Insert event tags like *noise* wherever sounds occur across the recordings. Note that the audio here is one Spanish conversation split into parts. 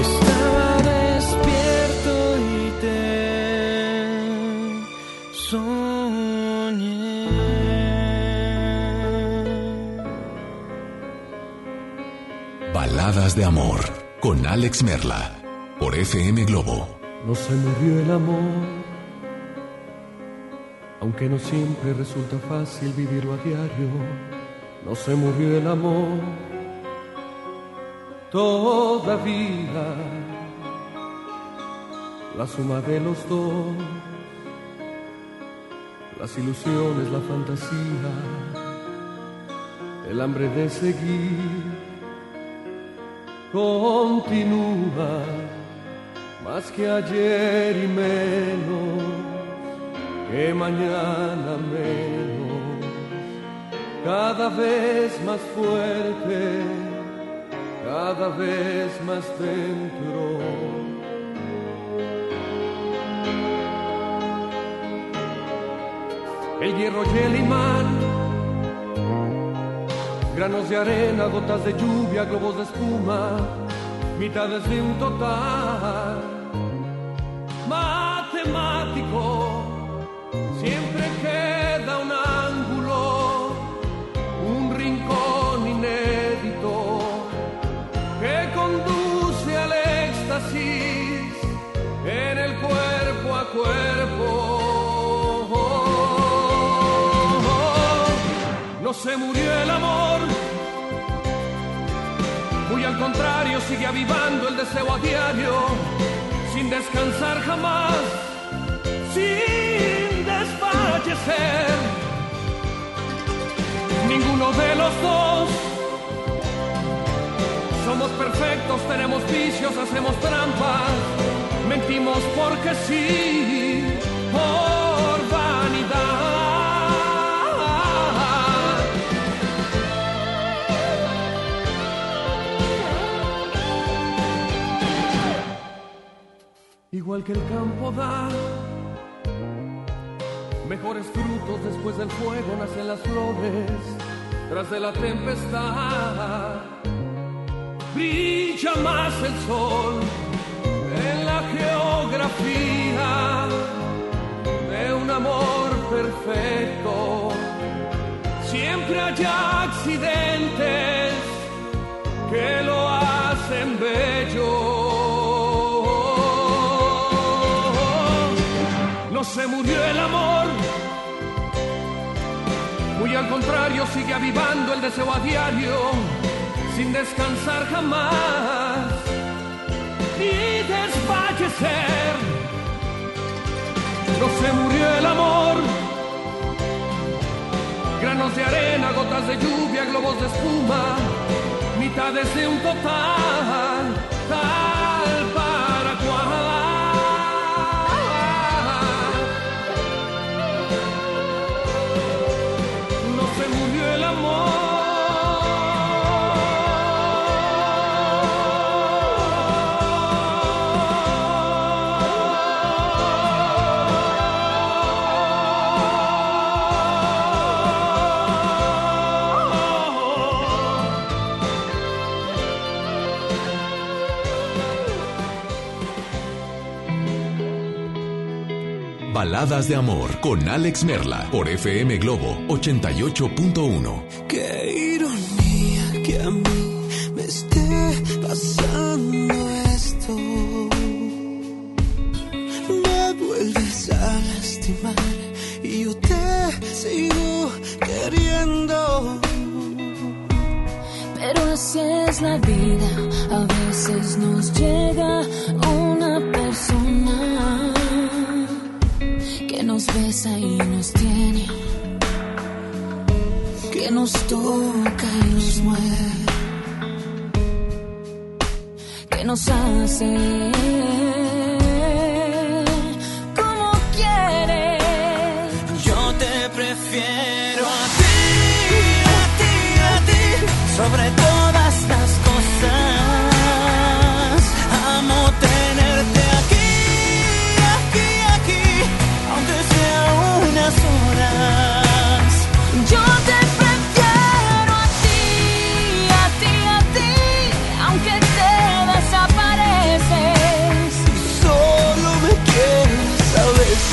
Estaba despierto y te soñé. Baladas de Amor con Alex Merla por FM Globo. No se murió el amor, aunque no siempre resulta fácil vivirlo a diario. No se murió el amor, todavía la suma de los dos, las ilusiones, la fantasía, el hambre de seguir, continúa más que ayer y menos que mañana menos, cada vez más fuerte, cada vez más dentro. El hierro y el imán, granos de arena, gotas de lluvia, globos de espuma, mitades de un total matemático, siempre que No se murió el amor, muy al contrario sigue avivando el deseo a diario, sin descansar jamás, sin desfallecer. Ninguno de los dos somos perfectos, tenemos vicios, hacemos trampas, mentimos porque sí, por Igual que el campo da mejores frutos después del fuego, nacen las flores tras de la tempestad brilla más el sol en la geografía de un amor perfecto. Siempre hay accidentes que lo hacen bello. Se murió el amor, muy al contrario sigue avivando el deseo a diario sin descansar jamás ni desfallecer. No se murió el amor, granos de arena, gotas de lluvia, globos de espuma, mitades de un total, Baladas de amor con Alex Merla por FM Globo 88.1. Qué ironía que a mí me esté pasando esto. Me vuelves a lastimar y yo te sigo queriendo. Pero así es la vida, a veces nos llega una nos besa y nos tiene, que nos toca y nos mueve, que nos hace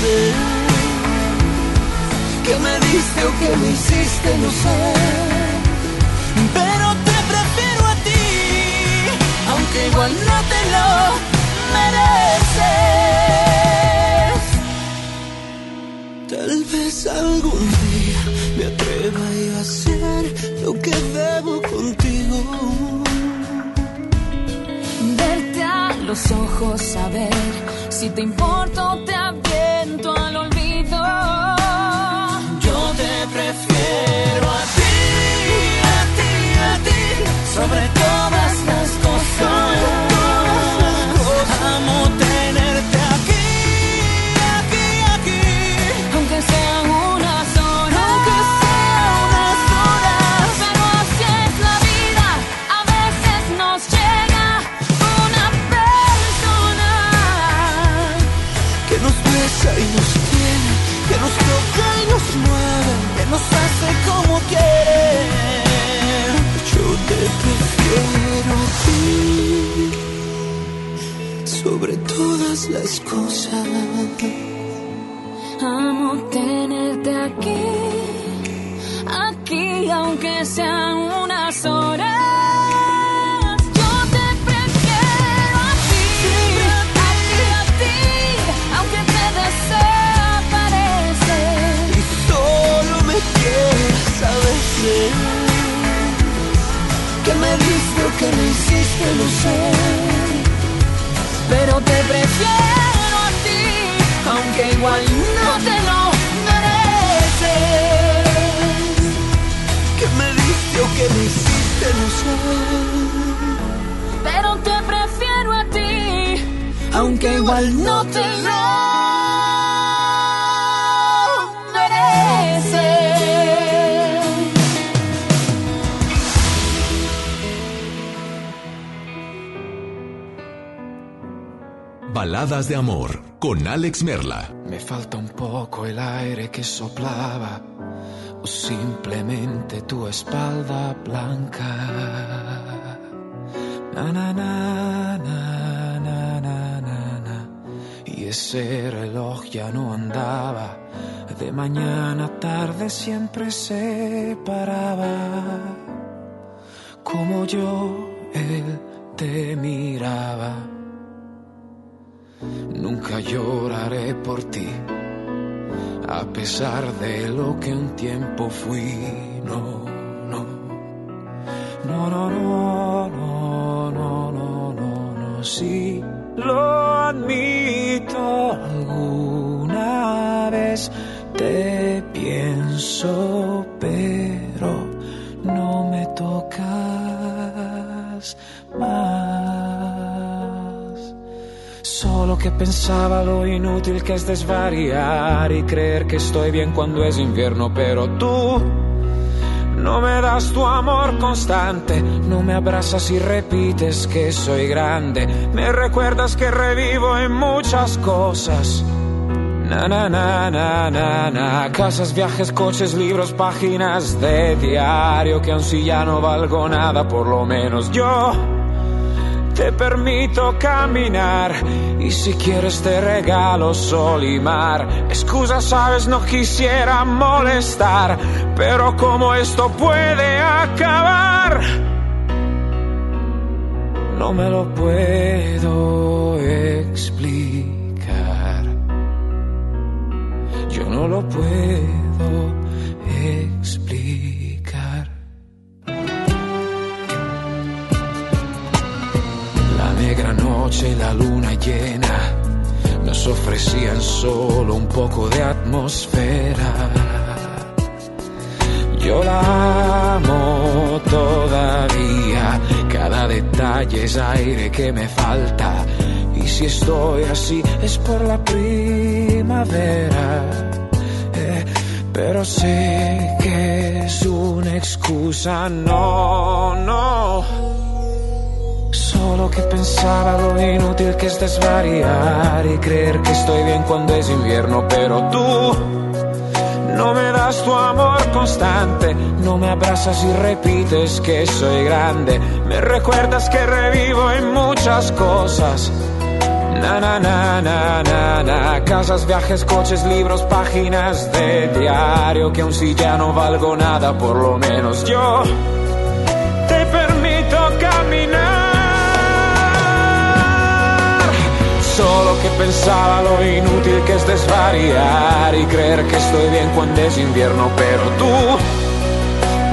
veces. ¿Qué me diste o qué me hiciste? No sé. Pero te prefiero a ti, aunque igual no te lo mereces. Tal vez algún día me atreva a hacer lo que debo contigo. Verte a los ojos, saber si te importo, te sobre todas las cosas. Las cosas. Amo tenerte aquí, aquí aunque sea unas horas. Yo te prefiero a ti, a ti, a ti, aunque te desaparezca y solo me quieras saber. Que me dijiste, que me insistes en. Pero te prefiero a ti, aunque igual no te lo mereces. Que me diste o que me hiciste, no sé. Pero te prefiero a ti, aunque igual no te lo Baladas de amor con Alex Merla. Me falta un poco el aire que soplaba o simplemente tu espalda blanca. Na, na, na, na. Y ese reloj ya no andaba. De mañana a tarde siempre se paraba. Como yo, él te miraba. Nunca lloraré por ti, a pesar de lo que un tiempo fui. No, no, no, no, no, no, no, no, no, no, sí, lo admito. Alguna vez te pienso, Que pensaba lo inútil que es desvariar y creer que estoy bien cuando es invierno, pero tú no me das tu amor constante, no me abrazas y repites que soy grande, me recuerdas que revivo en muchas cosas. Na, na, na, na, na, na. Casas, viajes, coches, libros, páginas de diario que aun si ya no valgo nada, por lo menos yo te permito caminar y si quieres te regalo sol y mar. Excusa, sabes, no quisiera molestar, pero como esto puede acabar, no me lo puedo explicar. Yo no lo puedo noche la luna llena nos ofrecían solo un poco de atmósfera. Yo la amo todavía, cada detalle es aire que me falta. Y si estoy así es por la primavera. Eh, pero sé que es una excusa, no, no. Solo que pensaba lo inútil que es desvariar y creer que estoy bien cuando es invierno, pero tú no me das tu amor constante, no me abrazas y repites que soy grande, me recuerdas que revivo en muchas cosas. Na, na, na, na, na, na. Casas, viajes, coches, libros, páginas de diario que aun si ya no valgo nada, por lo menos yo Solo que pensaba lo inútil que es desvariar y creer que estoy bien cuando es invierno, pero tú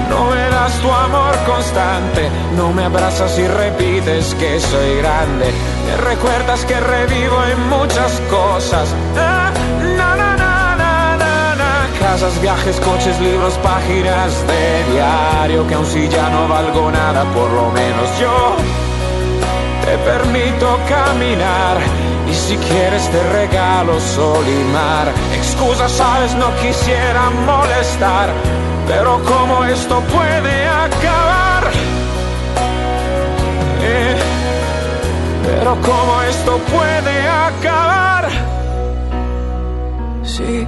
no me das tu amor constante, no me abrazas y repites que soy grande, me recuerdas que revivo en muchas cosas. Ah, na, na, na. Casas, viajes, coches, libros, páginas de diario que aun si ya no valgo nada, por lo menos yo te permito caminar y si quieres te regalo sol y. Excusa, sabes, no quisiera molestar, pero como esto puede acabar. Eh, pero como esto puede acabar. Sí,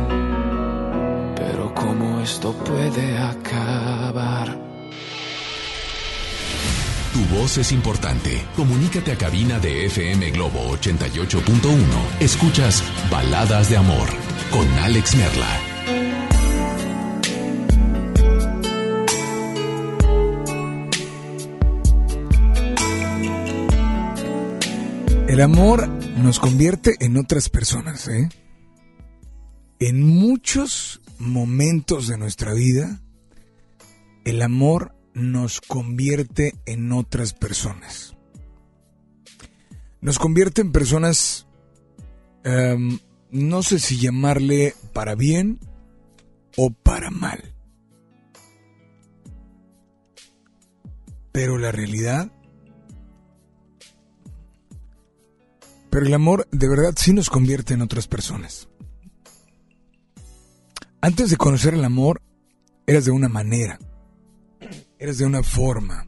pero como esto puede acabar. Tu voz es importante. Comunícate a cabina de FM Globo 88.1. Escuchas Baladas de Amor con Alex Merla. El amor nos convierte en otras personas, ¿eh? En muchos momentos de nuestra vida, el amor nos convierte en otras personas. Nos convierte en personas, em, no sé si llamarle para bien o para mal. Pero la realidad, pero el amor de verdad sí nos convierte en otras personas. Antes de conocer el amor, eras de una manera eres de una forma.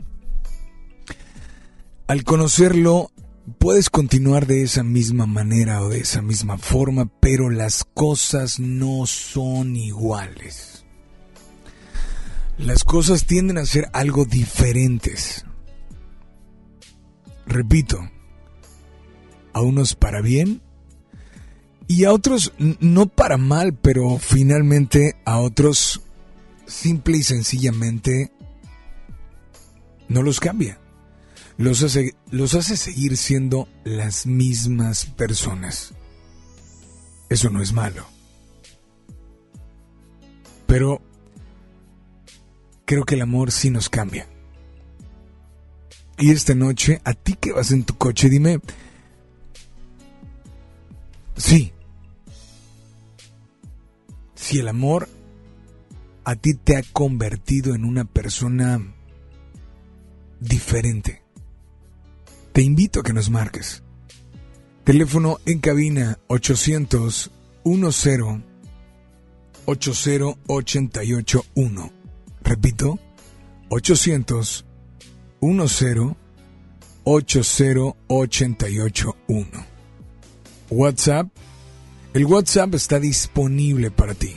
Al conocerlo, puedes continuar de esa misma manera o de esa misma forma, pero las cosas no son iguales. Las cosas tienden a ser algo diferentes. Repito, a unos para bien y a otros no para mal, pero finalmente a otros simple y sencillamente no los cambia. Los hace, los hace seguir siendo las mismas personas. Eso no es malo. Pero creo que el amor sí nos cambia. Y esta noche, a ti que vas en tu coche, dime, sí, si el amor a ti te ha convertido en una persona diferente. Te invito a que nos marques. Teléfono en cabina 800 10 80881. Repito, 800 10 80881. WhatsApp. El WhatsApp está disponible para ti.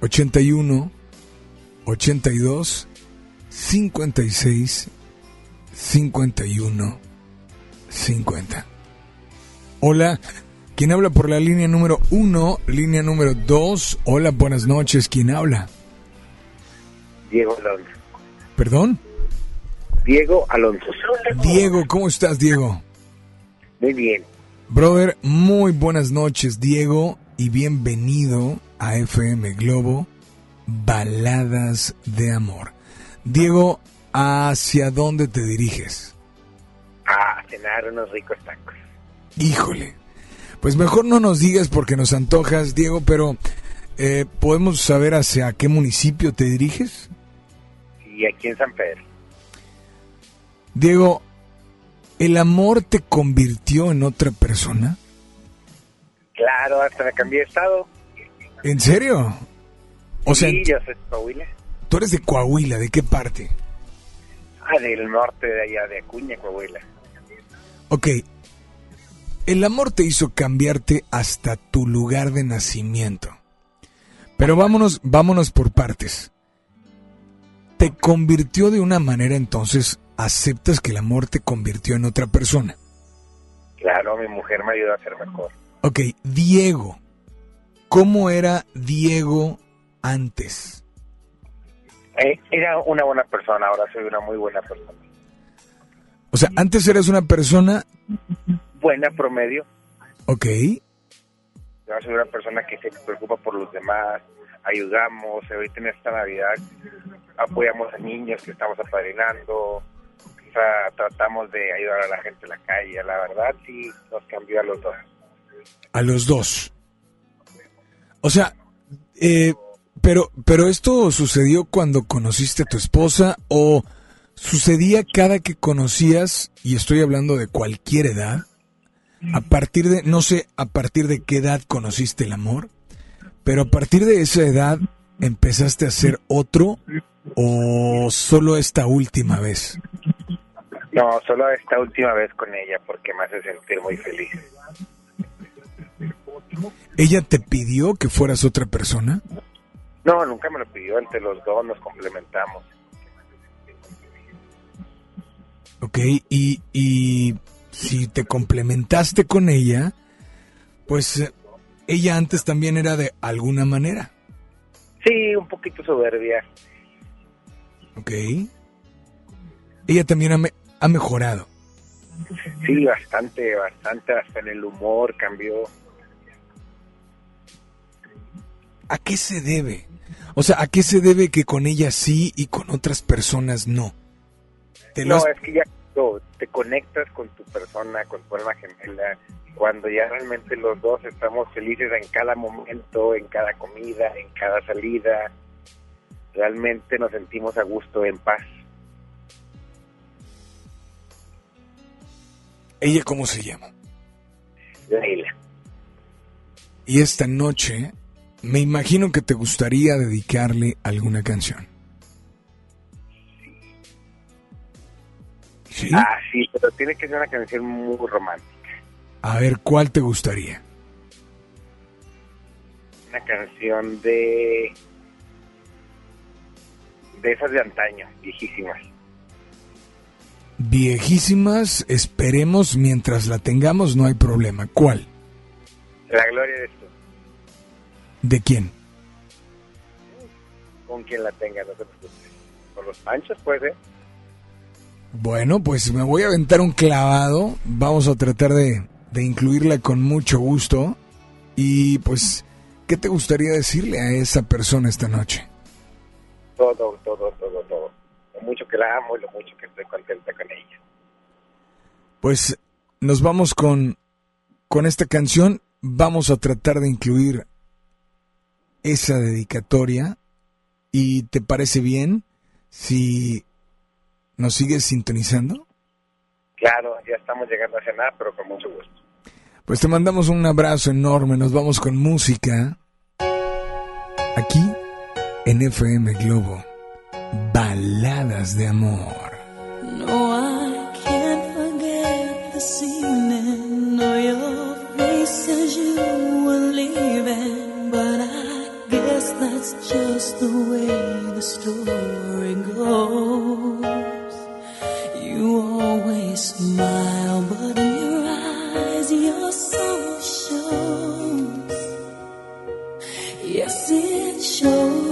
81 82 56 51 50. Hola, ¿quién habla por la línea número 1? Línea número 2. Hola, buenas noches, ¿quién habla? Diego Alonso. ¿Perdón? Diego Alonso. Diego, ¿cómo estás, Diego? Muy bien. Brother, muy buenas noches, Diego, y bienvenido a FM Globo, Baladas de Amor. Diego, ¿hacia dónde te diriges? A cenar unos ricos tacos. Híjole. Pues mejor no nos digas porque nos antojas, Diego, pero eh, ¿podemos saber hacia qué municipio te diriges? Y aquí en San Pedro. Diego, ¿el amor te convirtió en otra persona? Claro, hasta me cambié de estado. ¿En serio? O sea, sí, yo soy Coahuila. Tú eres de Coahuila, ¿de qué parte? Ah, del norte de allá, de Acuña, Coahuila. Ok. El amor te hizo cambiarte hasta tu lugar de nacimiento. Pero vámonos, vámonos por partes. Te convirtió de una manera, entonces aceptas que el amor te convirtió en otra persona. Claro, mi mujer me ayudó a ser mejor. Ok, Diego. ¿Cómo era Diego antes? Eh, era una buena persona, ahora soy una muy buena persona. O sea, antes eras una persona... Buena promedio. Ok. Ahora soy una persona que se preocupa por los demás, ayudamos, ahorita en esta Navidad apoyamos a niños que estamos apadrinando, o sea, tratamos de ayudar a la gente en la calle, la verdad sí nos cambió a los dos. A los dos. O sea, eh, pero, pero esto sucedió cuando conociste a tu esposa o sucedía cada que conocías, y estoy hablando de cualquier edad, a partir de, no sé a partir de qué edad conociste el amor, pero a partir de esa edad empezaste a ser otro o solo esta última vez? No, solo esta última vez con ella porque me hace sentir muy feliz. ¿Ella te pidió que fueras otra persona? No, nunca me lo pidió, entre los dos nos complementamos. Ok, y, y si te complementaste con ella, pues eh, ella antes también era de alguna manera. Sí, un poquito soberbia. Ok. Ella también ha, me- ha mejorado. Sí, bastante, bastante, hasta en el humor cambió. ¿A qué se debe? O sea, ¿a qué se debe que con ella sí y con otras personas no? ¿Te No, has- es que ya te conectas con tu persona, con tu alma gemela, cuando ya realmente los dos estamos felices en cada momento, en cada comida, en cada salida, realmente nos sentimos a gusto, en paz. ¿Ella cómo se llama? Leila. Y esta noche me imagino que te gustaría dedicarle alguna canción. ¿Sí? Ah, sí, pero tiene que ser una canción muy romántica. A ver, ¿cuál te gustaría? Una canción de... de esas de antaño, viejísimas. Viejísimas, esperemos mientras la tengamos, no hay problema. ¿Cuál? La gloria de ¿De quién? con quien la tenga, no te preocupes. Con los panchos, pues, ¿eh? Bueno, pues me voy a aventar un clavado. Vamos a tratar de, de incluirla con mucho gusto. Y pues, ¿qué te gustaría decirle a esa persona esta noche? Todo, todo, todo, todo. Lo mucho que la amo y lo mucho que estoy contenta con ella. Pues nos vamos con, con esta canción. Vamos a tratar de incluir esa dedicatoria. ¿Y te parece bien si nos sigues sintonizando? Claro, ya estamos llegando a cenar, pero con mucho gusto. Pues te mandamos un abrazo enorme. Nos vamos con música. Aquí en FM Globo. Baladas de amor. No, I can't forget this evening. No, that's just the way the story goes. You always smile, but in your eyes, your soul shows. Yes, it shows.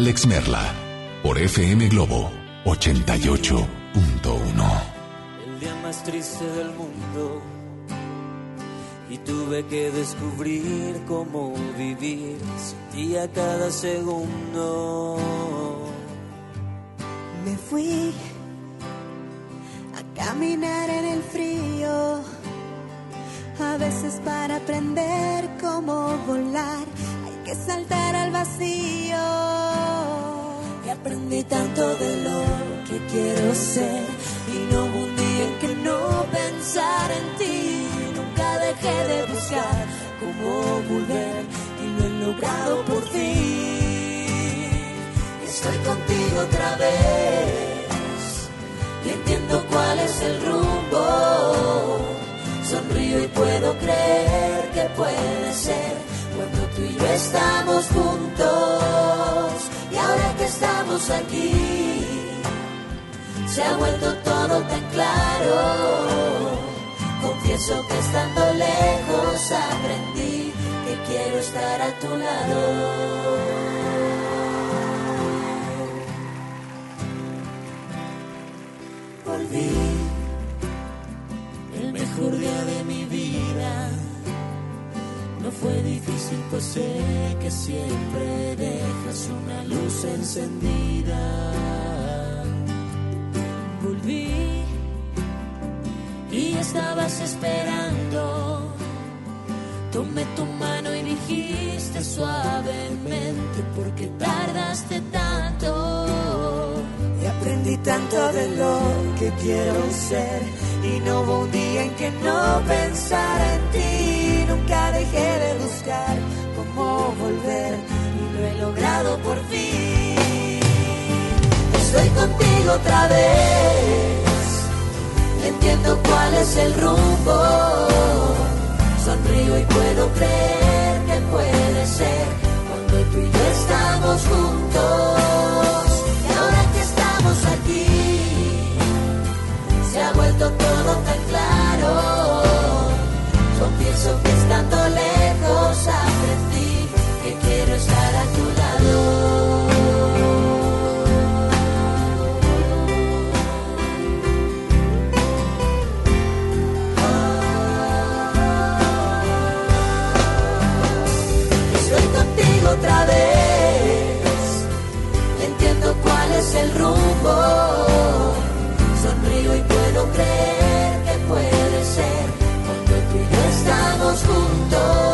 Alex Merla lo que quiero ser. Y no hubo un día en que no pensara en ti. Nunca dejé de buscar cómo volver. Y lo he logrado por fin. Estoy contigo otra vez. Entiendo cuál es el rumbo. Sonrío y puedo creer que puede ser cuando tú y yo estamos juntos. Y ahora que estamos aquí, todo tan claro. Confieso que estando lejos aprendí que quiero estar a tu lado. Otra vez. Entiendo cuál es el rumbo. Creer que puede ser cuando tú y yo estamos juntos.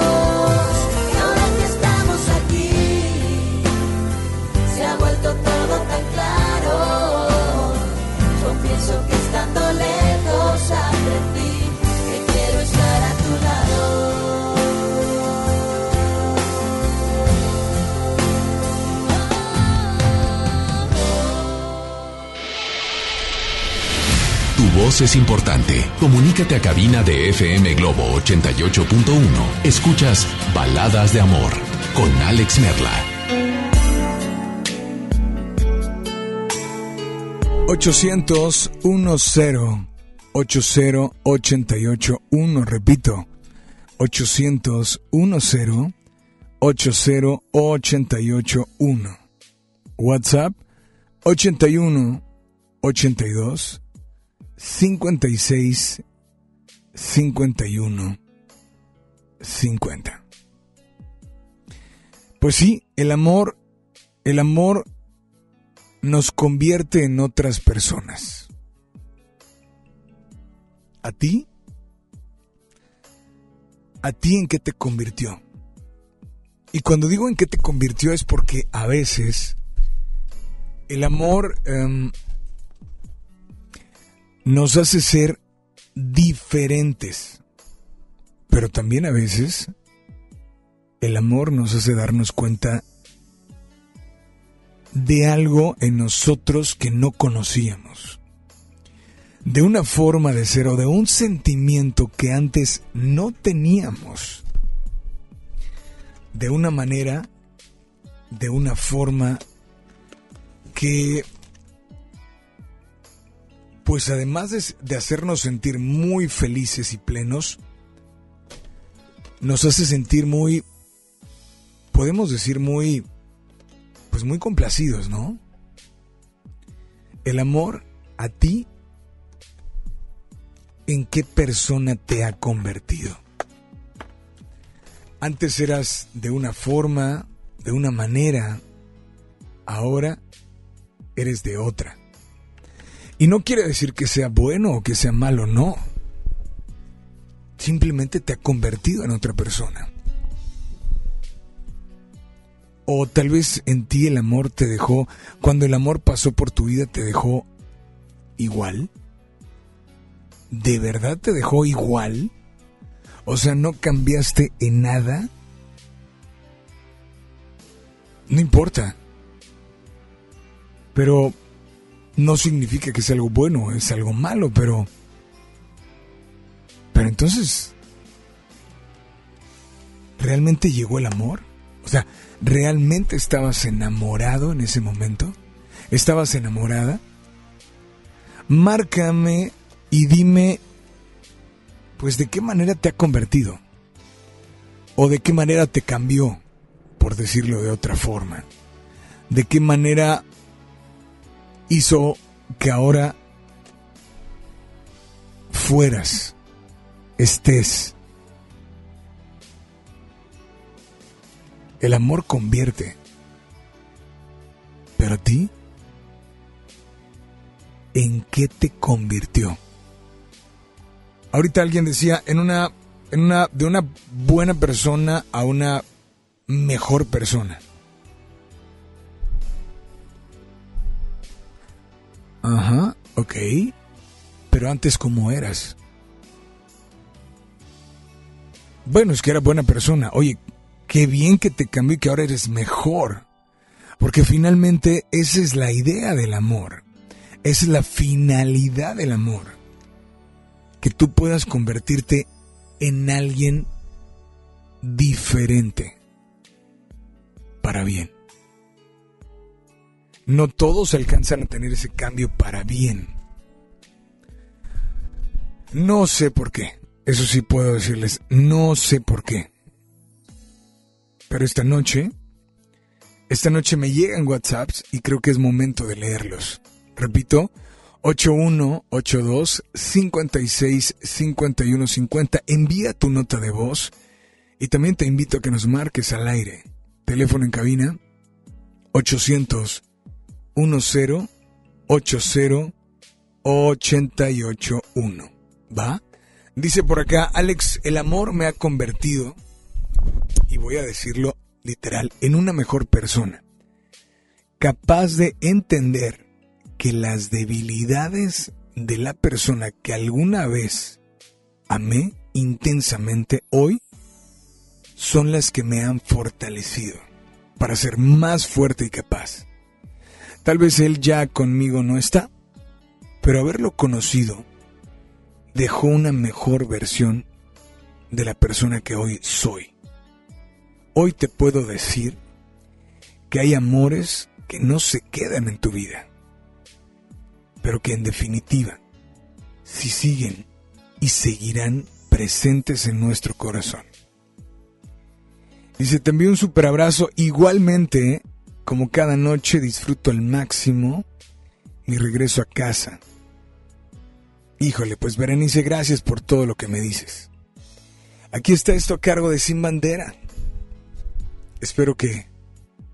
Voz es importante. Comunícate a cabina de FM Globo 88.1. Escuchas Baladas de Amor con Alex Merla. 800 10 80 88 1, repito, 800 10 80 88 1. WhatsApp 81 82 56 51 50. Pues sí, el amor, el amor nos convierte en otras personas. ¿A ti? ¿A ti en qué te convirtió? Y cuando digo en qué te convirtió es porque a veces el amor em, nos hace ser diferentes, pero también a veces el amor nos hace darnos cuenta de algo en nosotros que no conocíamos, de una forma de ser o de un sentimiento que antes no teníamos, de una manera, de una forma que, pues además de, de hacernos sentir muy felices y plenos, nos hace sentir muy, podemos decir muy pues muy complacidos, ¿no? El amor a ti, ¿en qué persona te ha convertido? Antes eras de una forma, de una manera, ahora eres de otra. Y no quiere decir que sea bueno o que sea malo, no. Simplemente te ha convertido en otra persona. O tal vez en ti el amor te dejó, cuando el amor pasó por tu vida, te dejó igual. ¿De verdad te dejó igual? O sea, no cambiaste en nada. No importa. Pero no significa que sea algo bueno, es algo malo, pero... Pero entonces... ¿Realmente llegó el amor? O sea, ¿realmente estabas enamorado en ese momento? ¿Estabas enamorada? Márcame y dime, pues, de qué manera te ha convertido. O de qué manera te cambió, por decirlo de otra forma. De qué manera hizo que ahora fueras, estés. El amor convierte. Pero a ti, ¿en qué te convirtió? Ahorita alguien decía, en una, en una, de una buena persona a una mejor persona. Ajá, ok. Pero antes, ¿cómo eras? Bueno, es que era buena persona. Oye, qué bien que te cambió y que ahora eres mejor. Porque finalmente esa es la idea del amor. Esa es la finalidad del amor. Que tú puedas convertirte en alguien diferente. Para bien no todos alcanzan a tener ese cambio para bien. No sé por qué. Eso sí puedo decirles, no sé por qué. Pero esta noche, esta noche me llegan WhatsApps y creo que es momento de leerlos. Repito, 8182 56 51 50. Envía tu nota de voz y también te invito a que nos marques al aire. Teléfono en cabina 800 1080881. ¿Va? Dice por acá, Alex, el amor me ha convertido, y voy a decirlo literal, en una mejor persona. Capaz de entender que las debilidades de la persona que alguna vez amé intensamente hoy son las que me han fortalecido para ser más fuerte y capaz. Tal vez él ya conmigo no está, pero haberlo conocido dejó una mejor versión de la persona que hoy soy. Hoy te puedo decir que hay amores que no se quedan en tu vida, pero que en definitiva, si siguen y seguirán presentes en nuestro corazón. Dice, te envío un super abrazo igualmente como cada noche disfruto al máximo mi regreso a casa. Híjole, pues Berenice, gracias por todo lo que me dices. Aquí está esto a cargo de Sin Bandera. Espero que,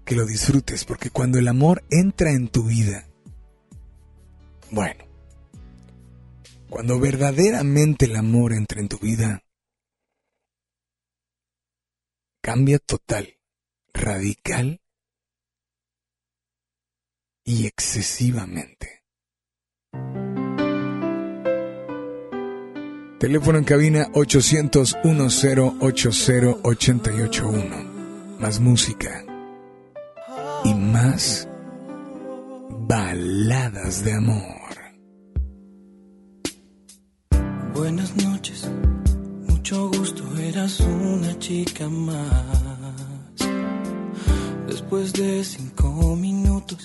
que lo disfrutes, porque cuando el amor entra en tu vida, bueno, cuando verdaderamente el amor entra en tu vida, cambia total, radical y excesivamente. Teléfono en cabina 800 1080 881. Más música y más baladas de amor. Buenas noches, mucho gusto, eras una chica más. Después de cinco minutos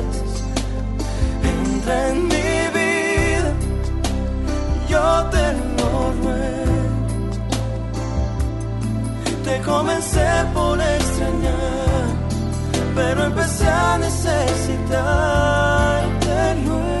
En mi vida, yo te lo ruego. Te comencé por extrañar, pero empecé a necesitarte luego.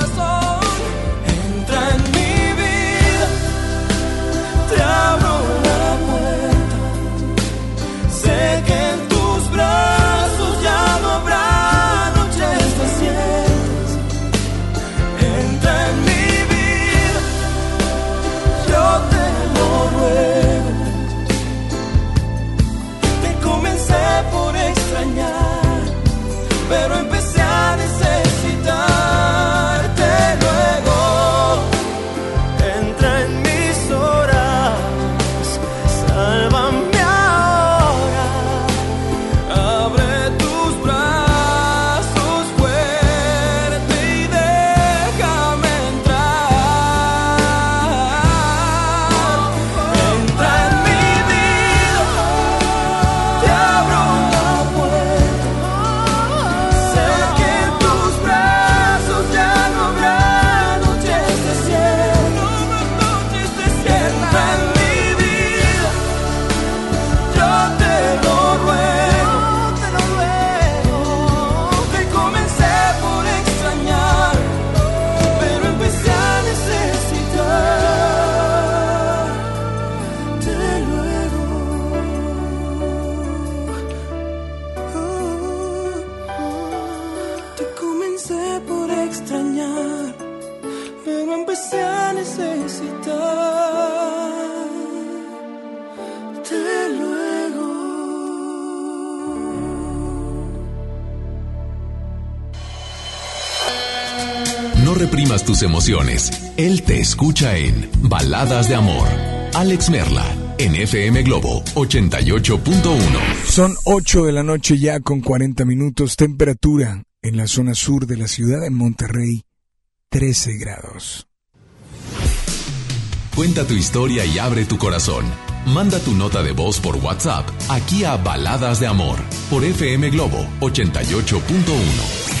Tus emociones. Él te escucha en Baladas de Amor. Alex Merla, en FM Globo 88.1. Son 8 de la noche ya con 40 minutos. Temperatura en la zona sur de la ciudad de Monterrey, 13 grados. Cuenta tu historia y abre tu corazón. Manda tu nota de voz por WhatsApp aquí a Baladas de Amor por FM Globo 88.1.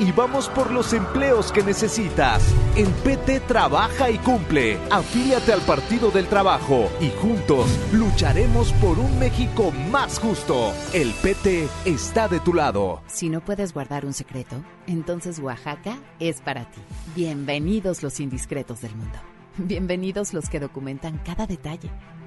y vamos por los empleos que necesitas. En PT trabaja y cumple. Afíliate al Partido del Trabajo y juntos lucharemos por un México más justo. El PT está de tu lado. Si no puedes guardar un secreto, entonces Oaxaca es para ti. Bienvenidos los indiscretos del mundo. Bienvenidos los que documentan cada detalle,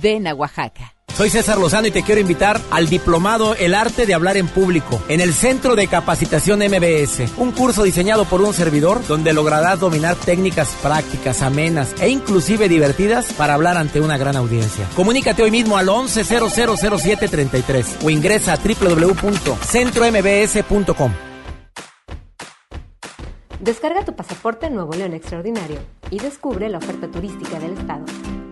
Ven a Oaxaca. Soy César Lozano y te quiero invitar al diplomado El arte de hablar en público en el Centro de Capacitación MBS, un curso diseñado por un servidor donde lograrás dominar técnicas prácticas, amenas e inclusive divertidas para hablar ante una gran audiencia. Comunícate hoy mismo al 11000733 o ingresa a www.centrombs.com. Descarga tu pasaporte Nuevo León Extraordinario y descubre la oferta turística del estado.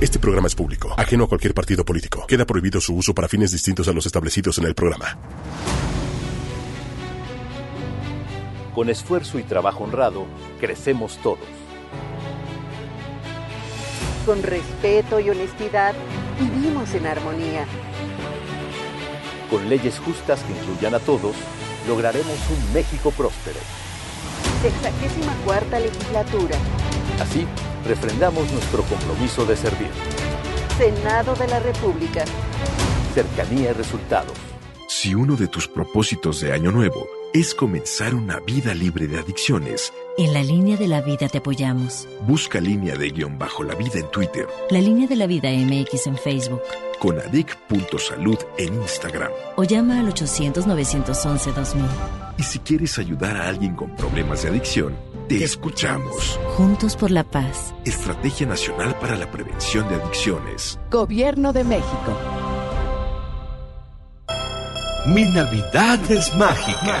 Este programa es público, ajeno a cualquier partido político. Queda prohibido su uso para fines distintos a los establecidos en el programa. Con esfuerzo y trabajo honrado, crecemos todos. Con respeto y honestidad, vivimos en armonía. Con leyes justas que incluyan a todos, lograremos un México próspero. Sexagésima cuarta legislatura. Así, refrendamos nuestro compromiso de servir. Senado de la República. Cercanía y resultados. Si uno de tus propósitos de Año Nuevo es comenzar una vida libre de adicciones, En la línea de la vida te apoyamos. busca línea de guion bajo la vida en Twitter, La línea de la vida MX en Facebook. con adic.salud en Instagram. O llama al 800-911-2000. Y si quieres ayudar a alguien con problemas de adicción, te escuchamos. Juntos por la paz. Estrategia Nacional para la Prevención de Adicciones. Gobierno de México. Mi Navidad es mágica.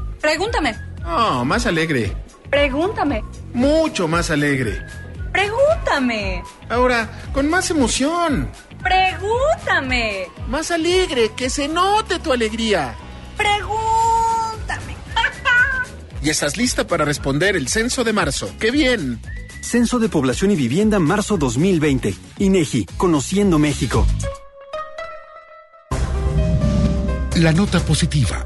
Pregúntame. Oh, más alegre. Pregúntame. Mucho más alegre. Pregúntame. Ahora, con más emoción. Pregúntame. Más alegre, que se note tu alegría. Pregúntame. *laughs* Y estás lista para responder el censo de marzo. ¡Qué bien! Censo de Población y Vivienda marzo 2020. INEGI, Conociendo México. La nota positiva.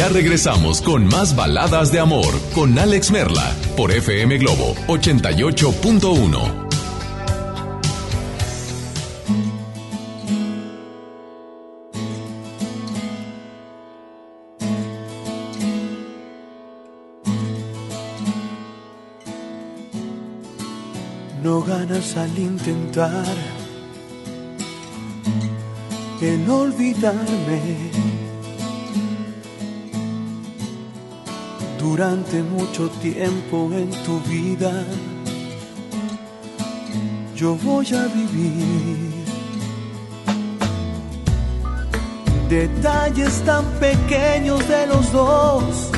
Ya regresamos con más baladas de amor con Alex Merla por FM Globo 88.1. No ganas al intentar el olvidarme. Durante mucho tiempo en tu vida yo voy a vivir detalles tan pequeños de los dos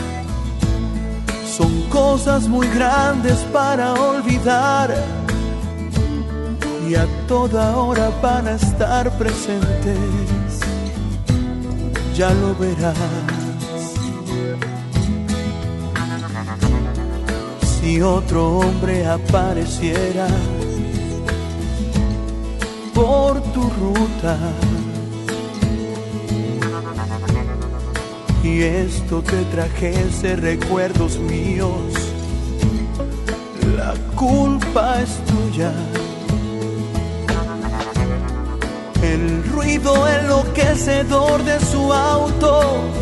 son cosas muy grandes para olvidar y a toda hora van a estar presentes. Ya lo verás. Si otro hombre apareciera por tu ruta. Y esto te trajese recuerdos míos, la culpa es tuya. El ruido enloquecedor de su auto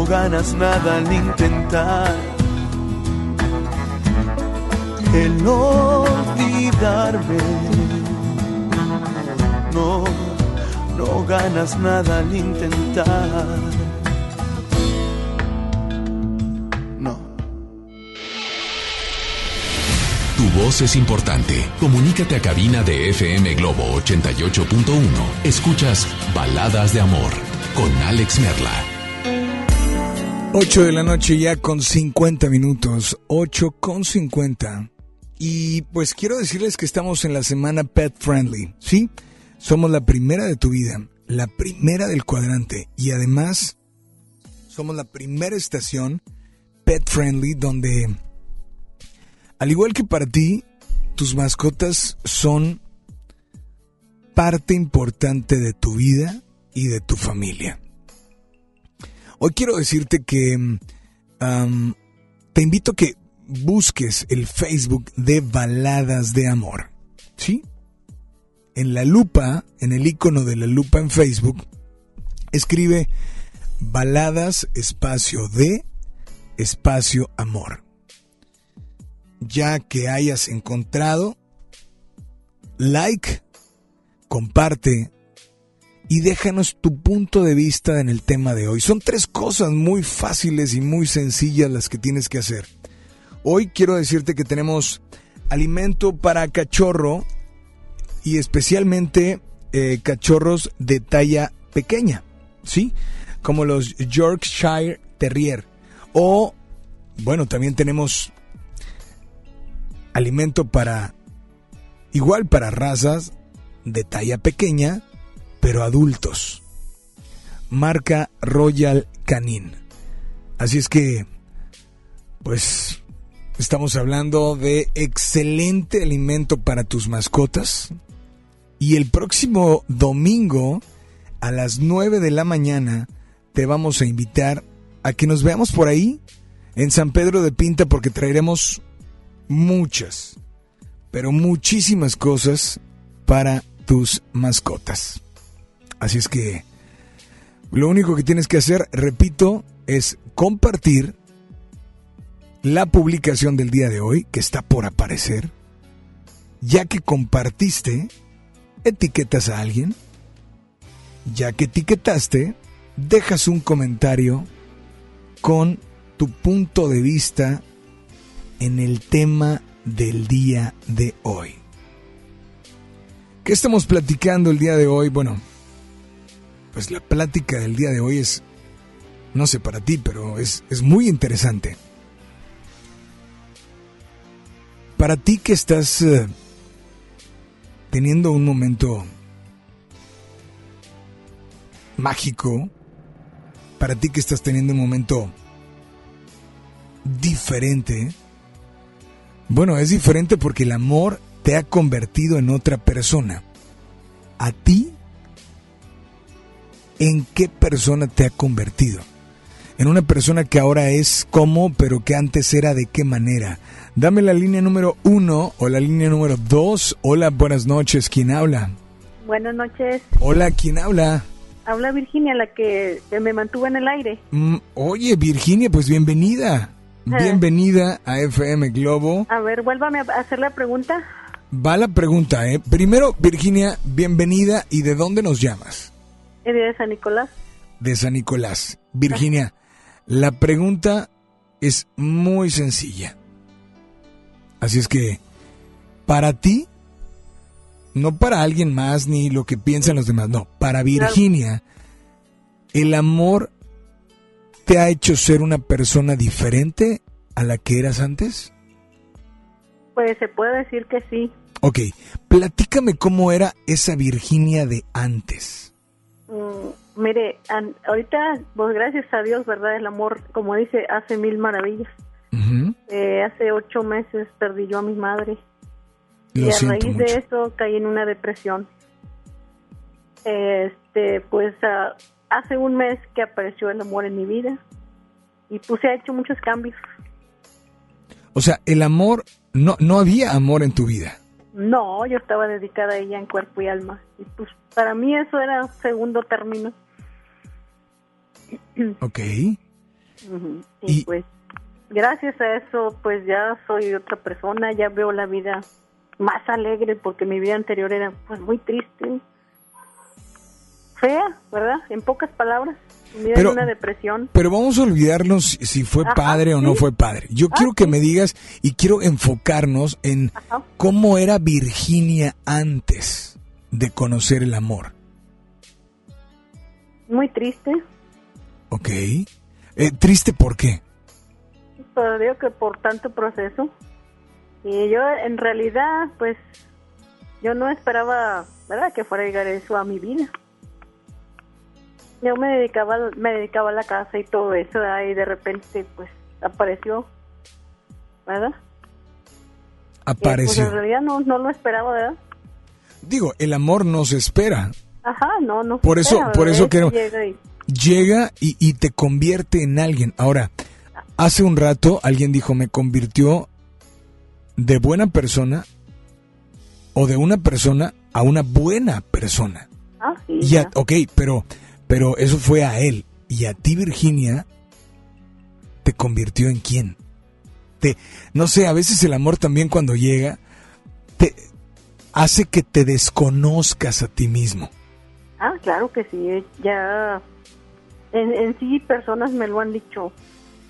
No ganas nada al intentar el olvidarme. No, no ganas nada al intentar. Tu voz es importante. Comunícate a cabina de FM Globo 88.1. Escuchas Baladas de Amor con Alex Merla. 8 de la noche ya con 50 minutos. 8 con 50. Y pues quiero decirles que estamos en la semana Pet Friendly. ¿Sí? Somos la primera de tu vida. La primera del cuadrante. Y además somos la primera estación Pet Friendly donde al igual que para ti, tus mascotas son parte importante de tu vida y de tu familia. Hoy quiero decirte que um, te invito a que busques el Facebook de Baladas de Amor. ¿Sí? En la lupa, en el icono de la lupa en Facebook, escribe Baladas espacio de espacio amor ya que hayas encontrado, like, comparte y déjanos tu punto de vista en el tema de hoy. Son tres cosas muy fáciles y muy sencillas las que tienes que hacer. Hoy quiero decirte que tenemos alimento para cachorro y especialmente eh, cachorros de talla pequeña, ¿sí? Como los Yorkshire Terrier. O, bueno, también tenemos alimento para, igual para razas de talla pequeña, pero adultos. Marca Royal Canin. Así es que, pues, estamos hablando de excelente alimento para tus mascotas. Y el próximo domingo, a las 9 de la mañana, te vamos a invitar a que nos veamos por ahí, en San Pedro de Pinta, porque traeremos muchas, pero muchísimas cosas para tus mascotas. Así es que lo único que tienes que hacer, repito, es compartir la publicación del día de hoy, que está por aparecer. Ya que compartiste, etiquetas a alguien. Ya que etiquetaste, dejas un comentario con tu punto de vista en el tema del día de hoy. ¿Qué estamos platicando el día de hoy? Bueno, pues la plática del día de hoy es, no sé para ti, pero es, es muy interesante. Para ti que estás eh, teniendo un momento mágico, para ti que estás teniendo un momento diferente, bueno, es diferente porque el amor te ha convertido en otra persona. ¿A ti? ¿En qué persona te ha convertido? En una persona que ahora es como, pero que antes era de qué manera. Dame la línea número uno o la línea número dos. Hola, buenas noches. ¿Quién habla? Buenas noches. Hola, ¿quién habla? Habla Virginia, la que me mantuvo en el aire. Mm, oye, Virginia, pues bienvenida. Bienvenida a FM Globo. A ver, vuélvame a hacer la pregunta. Va la pregunta, ¿eh? Primero, Virginia, bienvenida. ¿Y de dónde nos llamas? De San Nicolás. De San Nicolás. Virginia, la pregunta es muy sencilla. Así es que, para ti, no para alguien más ni lo que piensan los demás, no, para Virginia, el amor te ha hecho ser una persona diferente a la que eras antes? Pues se puede decir que sí. Ok, platícame cómo era esa Virginia de antes. Mm, mire, ahorita, pues gracias a Dios, ¿verdad? El amor, como dice, hace mil maravillas. Eh, hace ocho meses perdí yo a mi madre. y a raíz de eso caí en una depresión. Este, pues uh, hace un mes que apareció el amor en mi vida y pues se ha hecho muchos cambios. O sea, el amor, no, no había amor en tu vida. No, yo estaba dedicada a ella en cuerpo y alma. Y pues para mí eso era segundo término. *clears throat* Ok. Ujú. Y, pues gracias a eso pues ya soy otra persona, ya veo la vida más alegre porque mi vida anterior era pues muy triste. Fea, ¿verdad? En pocas palabras. Pero- una depresión. Pero vamos a olvidarnos si- fue Ajá, padre o no sí. fue padre. Yo quiero que me digas y quiero enfocarnos en cómo era Virginia antes de conocer el amor. Muy triste. ¿Ok? Eh, triste, ¿por qué? Pero digo que por tanto proceso. Y yo en realidad, pues, yo no esperaba, ¿verdad?, que fuera a llegar eso a mi vida. Yo me dedicaba, me dedicaba a la casa y todo eso, ¿verdad? y de repente, pues, apareció, ¿verdad? Y, pues Apareció. en realidad no, no lo esperaba, ¿verdad? Digo, el amor no se espera. Ajá, no, no. se Por eso- espera, por eso quiero- llega y- Llega y, y te convierte en alguien. Ahora, hace un rato alguien dijo, me convirtió de buena persona o de una persona a una buena persona. Ah, sí. Y a- ok, pero, pero eso fue a él. Y a ti, Virginia, te convirtió en quién? Te, no sé, a veces el amor también cuando llega, te hace que te desconozcas a ti mismo. Ah, claro que sí, ya en, en sí personas me lo han dicho,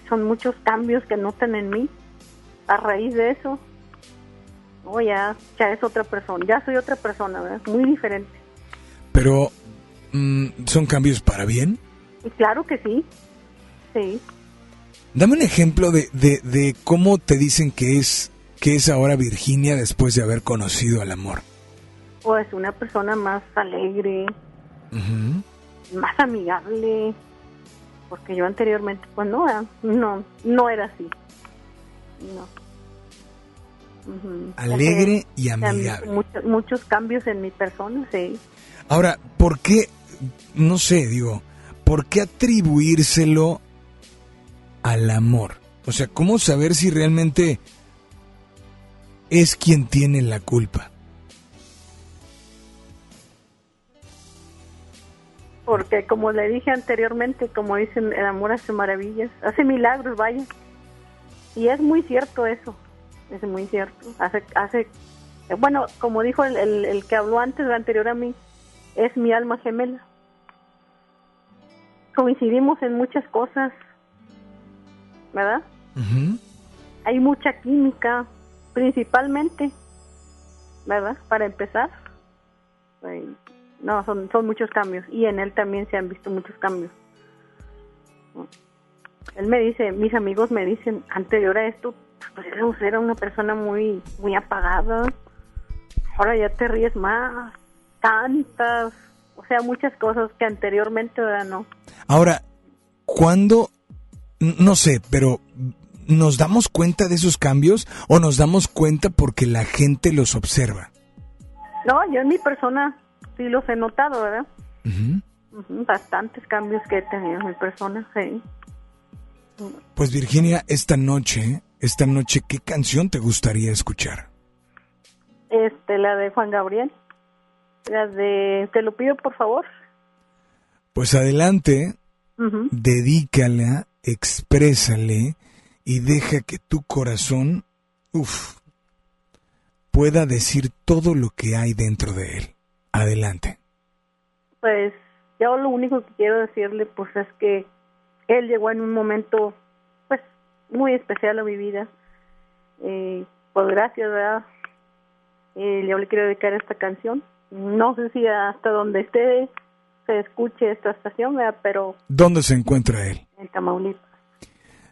son muchos cambios que notan en mí a raíz de eso. Oh, ya, ya es otra persona, ya soy otra persona, ¿verdad? Muy diferente. Pero, ¿son cambios para bien? Claro que sí, sí. Dame un ejemplo de, de, de cómo te dicen que es, que es ahora Virginia después de haber conocido al amor. Pues una persona más alegre, más amigable, porque yo anteriormente, pues no, no, no era así. No. Alegre y amigable. Muchos, muchos cambios en mi persona, sí. Ahora, ¿por qué, no sé, digo, por qué atribuírselo al amor? O sea, ¿cómo saber si realmente es quien tiene la culpa? Porque como le dije anteriormente, como dicen, el amor hace maravillas, hace milagros, vaya. Y es muy cierto eso, es muy cierto. Hace, hace bueno, como dijo el, el, el que habló antes, el anterior a mí, es mi alma gemela. Coincidimos en muchas cosas, ¿verdad? Hay mucha química, principalmente, ¿verdad? Para empezar. No, son, son muchos cambios y en él también se han visto muchos cambios. Él me dice, mis amigos me dicen, anterior a esto, pues era, era una persona muy, muy apagada. Ahora ya te ríes más, cantas, o sea, muchas cosas que anteriormente ¿verdad? no. Ahora, ¿cuándo, no sé, pero nos damos cuenta de esos cambios o nos damos cuenta porque la gente los observa? No, yo en mi persona sí los he notado, ¿verdad? Bastantes cambios que he tenido en mi persona, sí. Pues Virginia, esta noche, esta noche, ¿qué canción te gustaría escuchar? Este, la de Juan Gabriel. La de Te lo pido por favor. Pues adelante, Ujú. dedícala, exprésale y deja que tu corazón, uff, pueda decir todo lo que hay dentro de él. Adelante. Pues yo lo único que quiero decirle pues es que él llegó en un momento pues muy especial a mi vida. Eh, pues gracias, ¿verdad? Eh, yo le quiero dedicar esta canción. No sé si hasta donde esté se escuche esta estación, ¿verdad? Pero ¿Dónde se encuentra él? en Tamaulipas.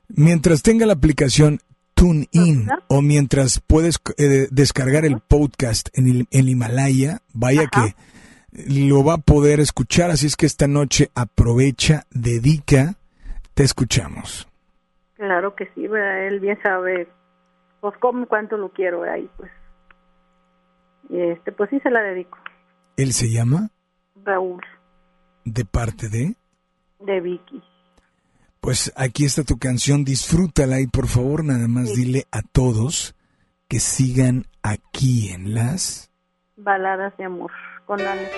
Mientras tenga la aplicación TuneIn o mientras puedes eh, descargar el podcast en el, en Himalaya, vaya que lo va a poder escuchar, así es que esta noche aprovecha, dedica, te escuchamos. Claro que sí, ¿verdad? Él bien sabe pues cuánto lo quiero. Y pues y este pues sí se la dedico. Él se llama Raúl de parte de... de Vicky. Pues aquí está tu canción, disfrútala y por favor nada más dile a todos que sigan aquí en las baladas de amor con Alex.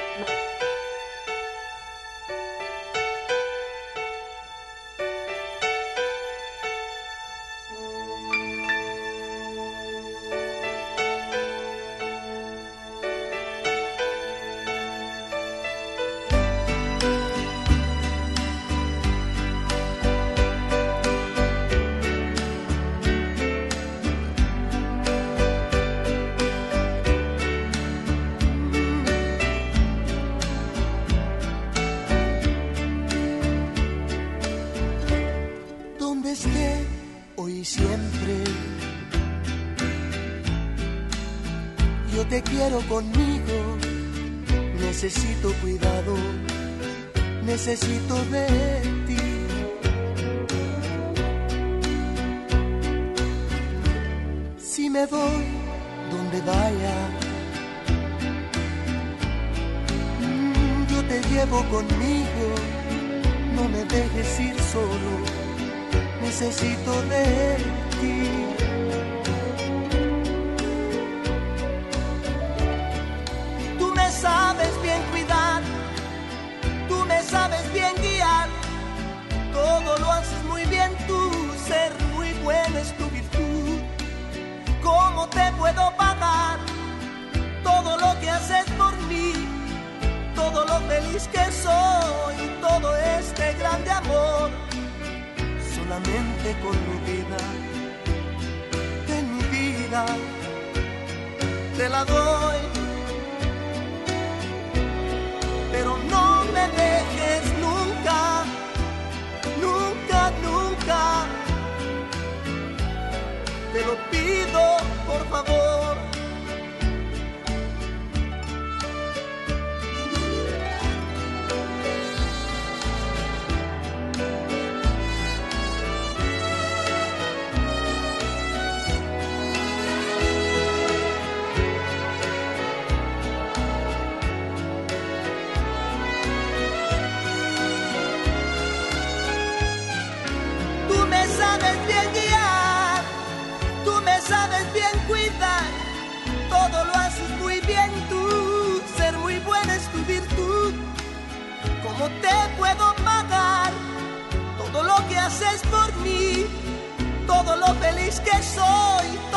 feliz que soy.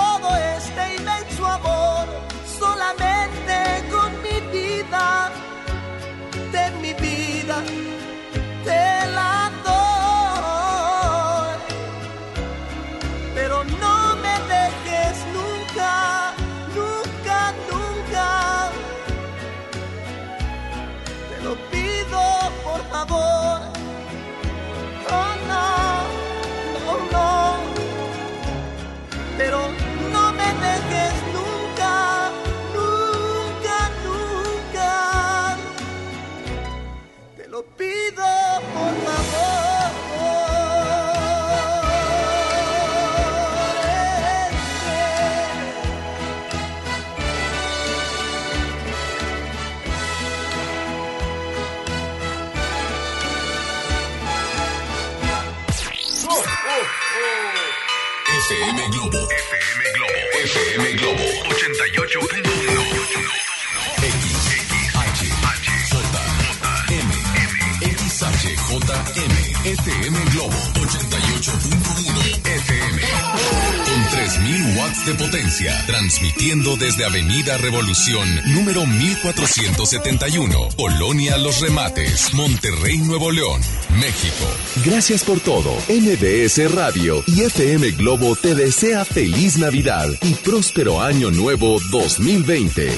Transmitiendo desde Avenida Revolución, número 1471, Colonia Los Remates, Monterrey, Nuevo León, México. Gracias por todo. NBS Radio y FM Globo te desea feliz Navidad y próspero año nuevo 2020.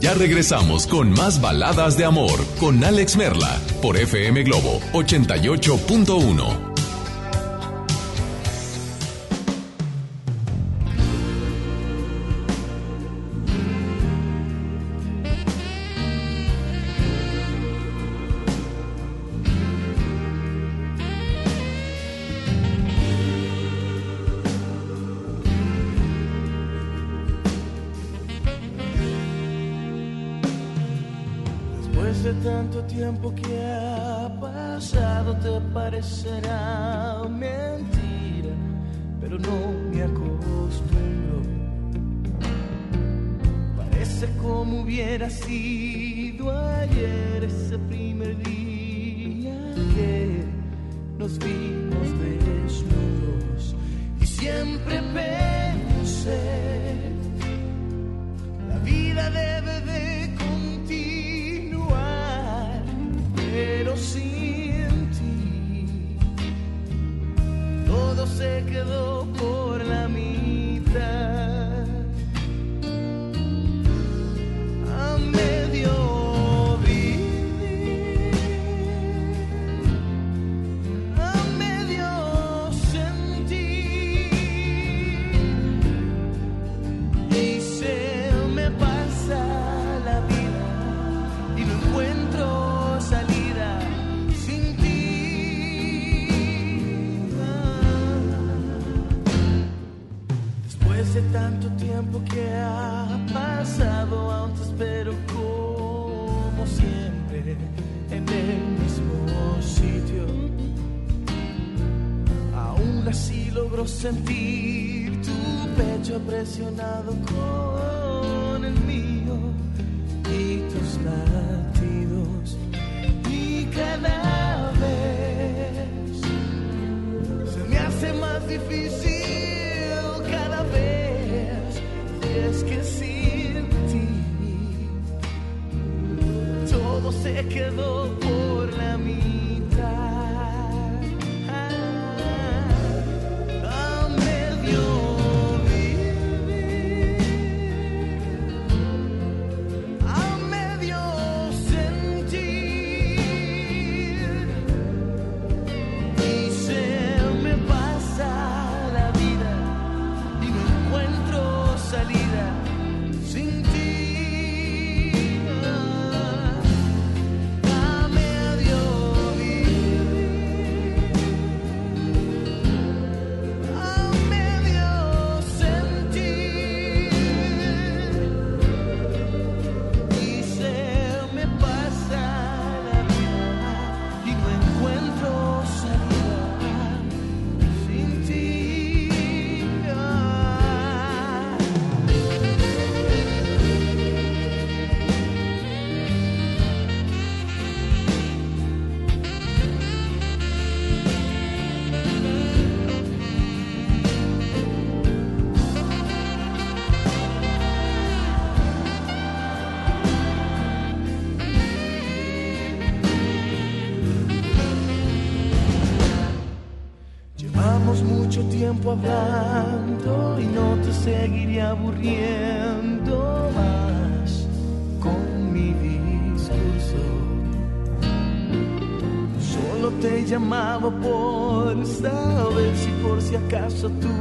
Ya regresamos con más baladas de amor con Alex Merla por FM Globo 88.1. y no te seguiré aburriendo más con mi discurso. Solo te llamaba por saber si por si acaso tú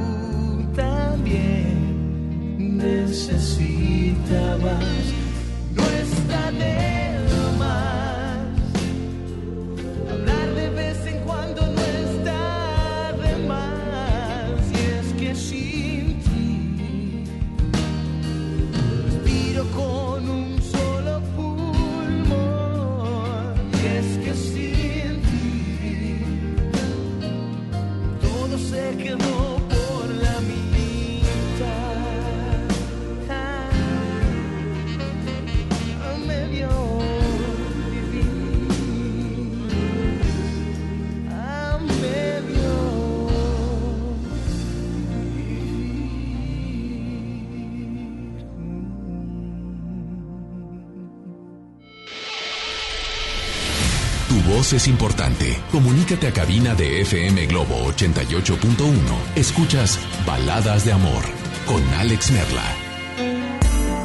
es importante. Comunícate a cabina de FM Globo 88.1. Escuchas Baladas de Amor con Alex Merla.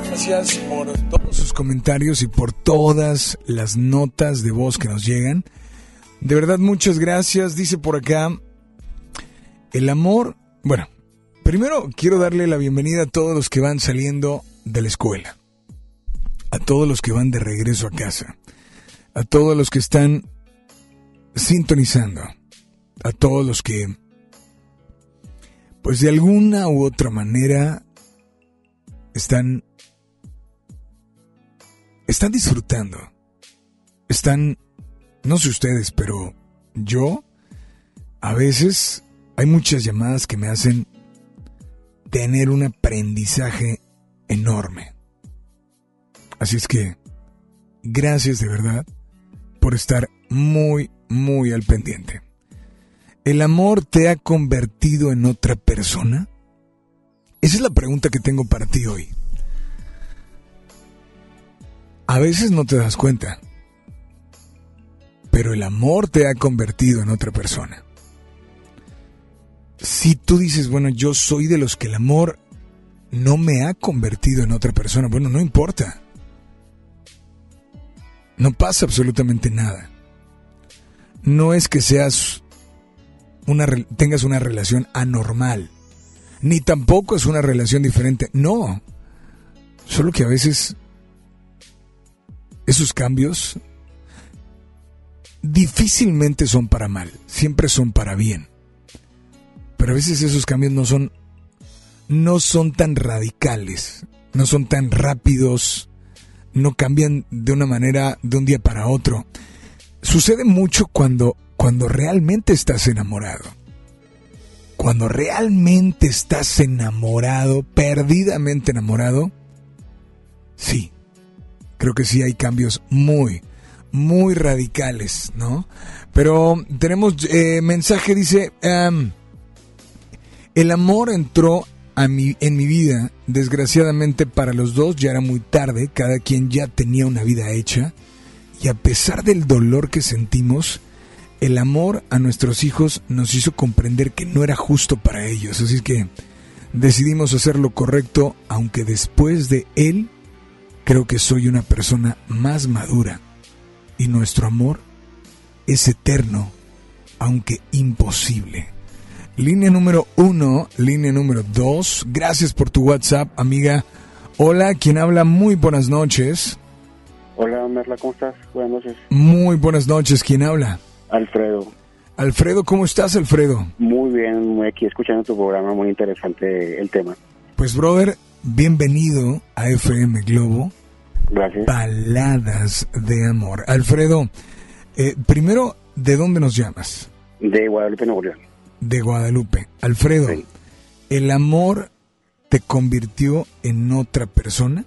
Gracias por todos sus comentarios y por todas las notas de voz que nos llegan. De verdad, muchas gracias. Dice por acá, el amor... Bueno, primero quiero darle la bienvenida a todos los que van saliendo de la escuela, a todos los que van de regreso a casa, a todos los que están sintonizando. A todos los que, pues de alguna u otra manera, están, están disfrutando. Están, no sé ustedes, pero yo, a veces, hay muchas llamadas que me hacen tener un aprendizaje enorme. Así es que, gracias de verdad por estar muy, muy al pendiente. ¿El amor te ha convertido en otra persona? Esa es la pregunta que tengo para ti hoy. A veces no te das cuenta, pero el amor te ha convertido en otra persona. Si tú dices, bueno, yo soy de los que el amor no me ha convertido en otra persona, bueno, no importa. No pasa absolutamente nada. No es que seas una tengas una relación anormal, ni tampoco es una relación diferente. No. Solo que a veces esos cambios difícilmente son para mal, siempre son para bien. Pero a veces esos cambios no son no son tan radicales, no son tan rápidos, no cambian de una manera de un día para otro. Sucede mucho cuando cuando realmente estás enamorado. Cuando realmente estás enamorado, perdidamente enamorado, sí, creo que sí hay cambios muy, muy radicales, ¿no? Pero tenemos eh, mensaje, dice, el amor entró a mi, en mi vida, desgraciadamente para los dos ya era muy tarde, cada quien ya tenía una vida hecha, y a pesar del dolor que sentimos, el amor a nuestros hijos nos hizo comprender que no era justo para ellos, así que decidimos hacer lo correcto, aunque después de él creo que soy una persona más madura y nuestro amor es eterno, aunque imposible. Línea número uno, línea número dos. Gracias por tu WhatsApp, amiga. Hola, quien habla, muy buenas noches. Hola, Merla, ¿cómo estás? Buenas noches. Muy buenas noches, ¿quién habla? Alfredo. Alfredo, ¿cómo estás, Alfredo? Muy bien, muy aquí escuchando tu programa, muy interesante el tema. Pues, brother, bienvenido a FM Globo. Gracias. Baladas de amor. Alfredo, eh, primero, ¿de dónde nos llamas? De Guadalupe, Nuevo León. De Guadalupe. Alfredo, ¿el amor te convirtió en otra persona?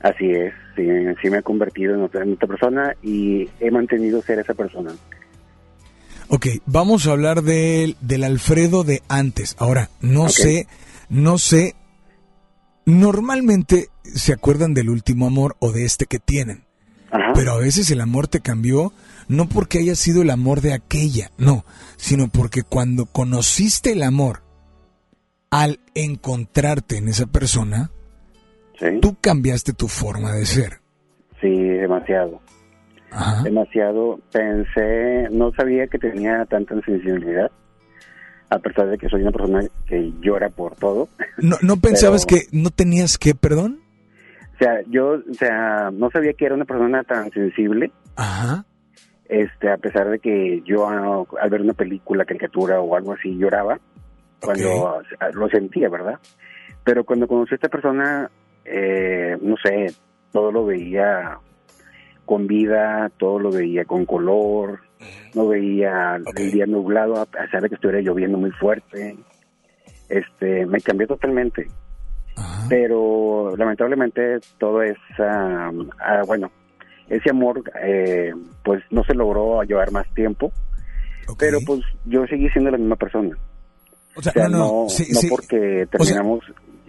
Así es, sí, sí me he convertido en otra, persona y he mantenido ser esa persona. Ok, vamos a hablar del, del Alfredo de antes. Ahora, no sé, no sé, normalmente se acuerdan del último amor o de este que tienen. Pero a veces el amor te cambió no porque haya sido el amor de aquella, no, sino porque cuando conociste el amor, al encontrarte en esa persona, tú cambiaste tu forma de ser. Sí, demasiado. Demasiado. Pensé, no sabía que tenía tanta sensibilidad, a pesar de que soy una persona que llora por todo. ¿No, no *laughs* pensabas que no tenías que, perdón? O sea, yo, o sea, no sabía que era una persona tan sensible. Ajá. Este, a pesar de que yo al ver una película, caricatura o algo así lloraba, cuando lo sentía, ¿verdad? Pero cuando conocí a esta persona, eh, no sé, todo lo veía con vida, todo lo veía con color, no veía el día nublado a pesar de que estuviera lloviendo muy fuerte. Este, me cambió totalmente. Pero lamentablemente todo es, ah, bueno, ese amor eh, pues no se logró llevar más tiempo, pero pues yo seguí siendo la misma persona. O sea, no, no, porque terminamos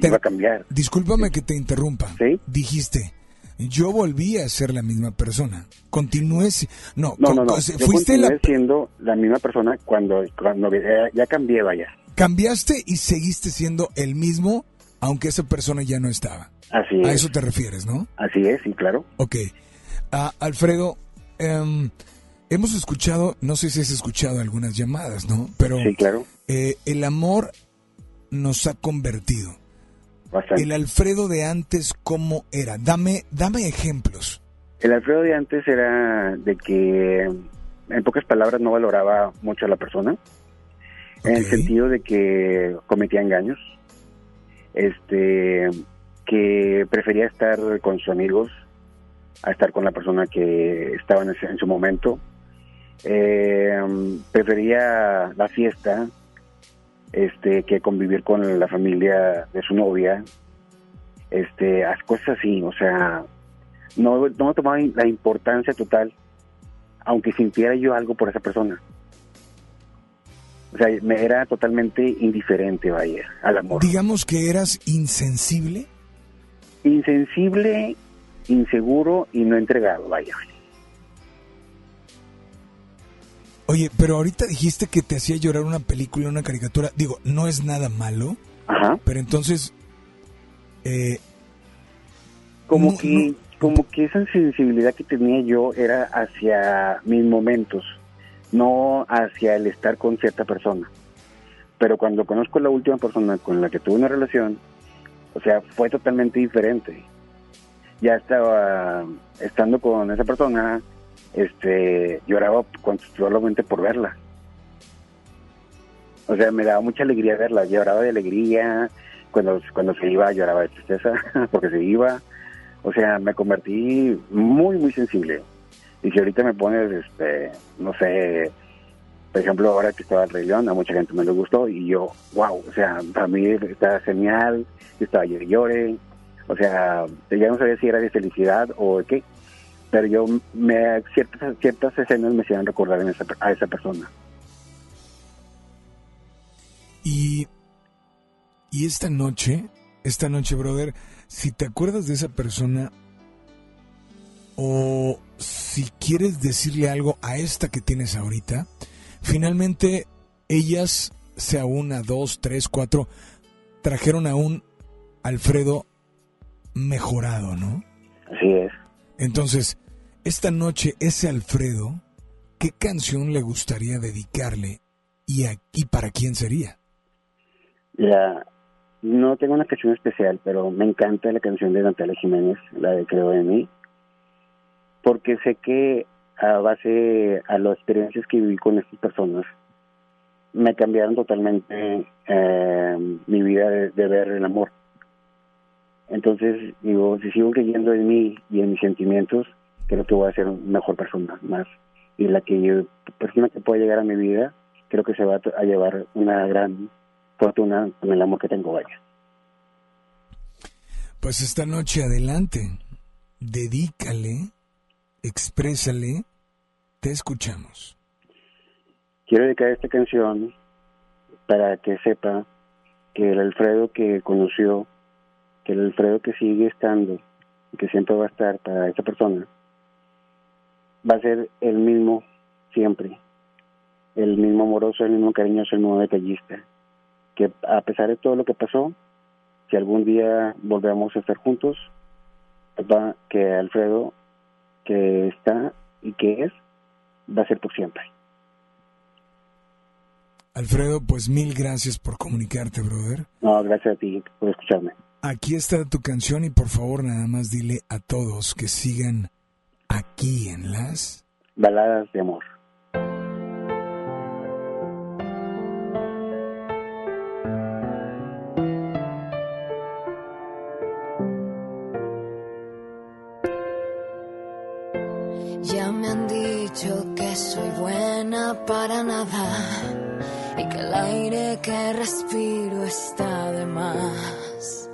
iba a cambiar. Discúlpame que te interrumpa. Dijiste, yo volví a ser la misma persona. Continué. No, no, no. Yo fuiste siendo la misma persona cuando, cuando ya, cambié, vaya. Cambiaste y seguiste siendo el mismo, aunque esa persona ya no estaba. Así es. A eso te refieres, ¿no? Así es, sí, claro. Ok. Ah, Alfredo, em, hemos escuchado, no sé si has escuchado algunas llamadas, ¿no? Pero sí, claro. Eh, el amor nos ha convertido. El Alfredo de antes, ¿cómo era? Dame, dame ejemplos. El Alfredo de antes era de que, en pocas palabras, no valoraba mucho a la persona, en el sentido de que cometía engaños, este, que prefería estar con sus amigos, a estar con la persona que estaba en, ese- en su momento. Eh, prefería la fiesta este que convivir con la familia de su novia este haz cosas así o sea no, no me tomaba la importancia total aunque sintiera yo algo por esa persona. O sea me era totalmente indiferente vaya al amor. Digamos que eras insensible. insensible inseguro y no entregado vaya Oye, pero ahorita dijiste que te hacía llorar una película, una caricatura. Digo, no es nada malo. Ajá. Pero entonces, eh, como No, que como que esa sensibilidad que tenía yo era hacia mis momentos no hacia el estar con cierta persona pero cuando conozco a la última persona con la que tuve una relación o sea fue totalmente diferente ya estaba estando con esa persona este lloraba solamente por verla. O sea me daba mucha alegría verla lloraba de alegría. Cuando cuando se iba lloraba de tristeza *laughs* porque se iba. O sea, me convertí muy, muy sensible. Y si ahorita me pones, este, no sé, por ejemplo, ahora que estaba el Rey a mucha gente me lo gustó y yo, wow, o sea, para mí estaba genial, estaba llore llore, o sea, ya no sabía si era de felicidad o de qué, pero yo, me, ciertas, ciertas escenas me hacían recordar en esa- a esa persona. y, y esta noche, esta noche, brother, si te acuerdas de esa persona o si quieres decirle algo a esta que tienes ahorita, finalmente ellas, sea una, dos, tres, cuatro, trajeron a un Alfredo mejorado, ¿no? Así es. Entonces, esta noche, ese Alfredo, ¿qué canción le gustaría dedicarle y, a- y para quién sería? No tengo una canción especial, pero me encanta la canción de Natalia Jiménez, la de Creo en mí, porque sé que a base a las experiencias que viví con estas personas, me cambiaron totalmente eh, mi vida de, de ver el amor. Entonces, digo, si sigo creyendo en mí y en mis sentimientos, creo que voy a ser una mejor persona más. Y la que yo, persona que pueda llegar a mi vida, creo que se va a llevar una gran fortuna con el amor que tengo, vaya. Pues esta noche adelante, dedícale, exprésale, te escuchamos. Quiero dedicar esta canción para que sepa que el Alfredo que conoció, que el Alfredo que sigue estando, que siempre va a estar para esta persona, va a ser el mismo siempre, el mismo amoroso, el mismo cariñoso, el mismo detallista, que a pesar de todo lo que pasó, si algún día volvemos a estar juntos, va que Alfredo que está y que es, va a ser por siempre. Alfredo, pues mil gracias por comunicarte, brother. No, gracias a ti por escucharme. Aquí está tu canción y por favor nada más dile a todos que sigan aquí en las... Baladas de amor. Ya me han dicho que soy buena para nada y que el aire que respiro está de más.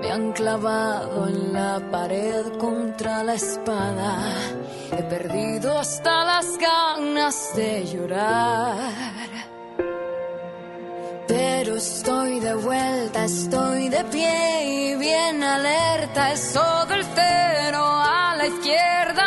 Me han clavado en pared contra la espada. He perdido hasta las ganas de llorar. Pero estoy de vuelta, estoy de pie y bien alerta. Es todo el cero a la izquierda,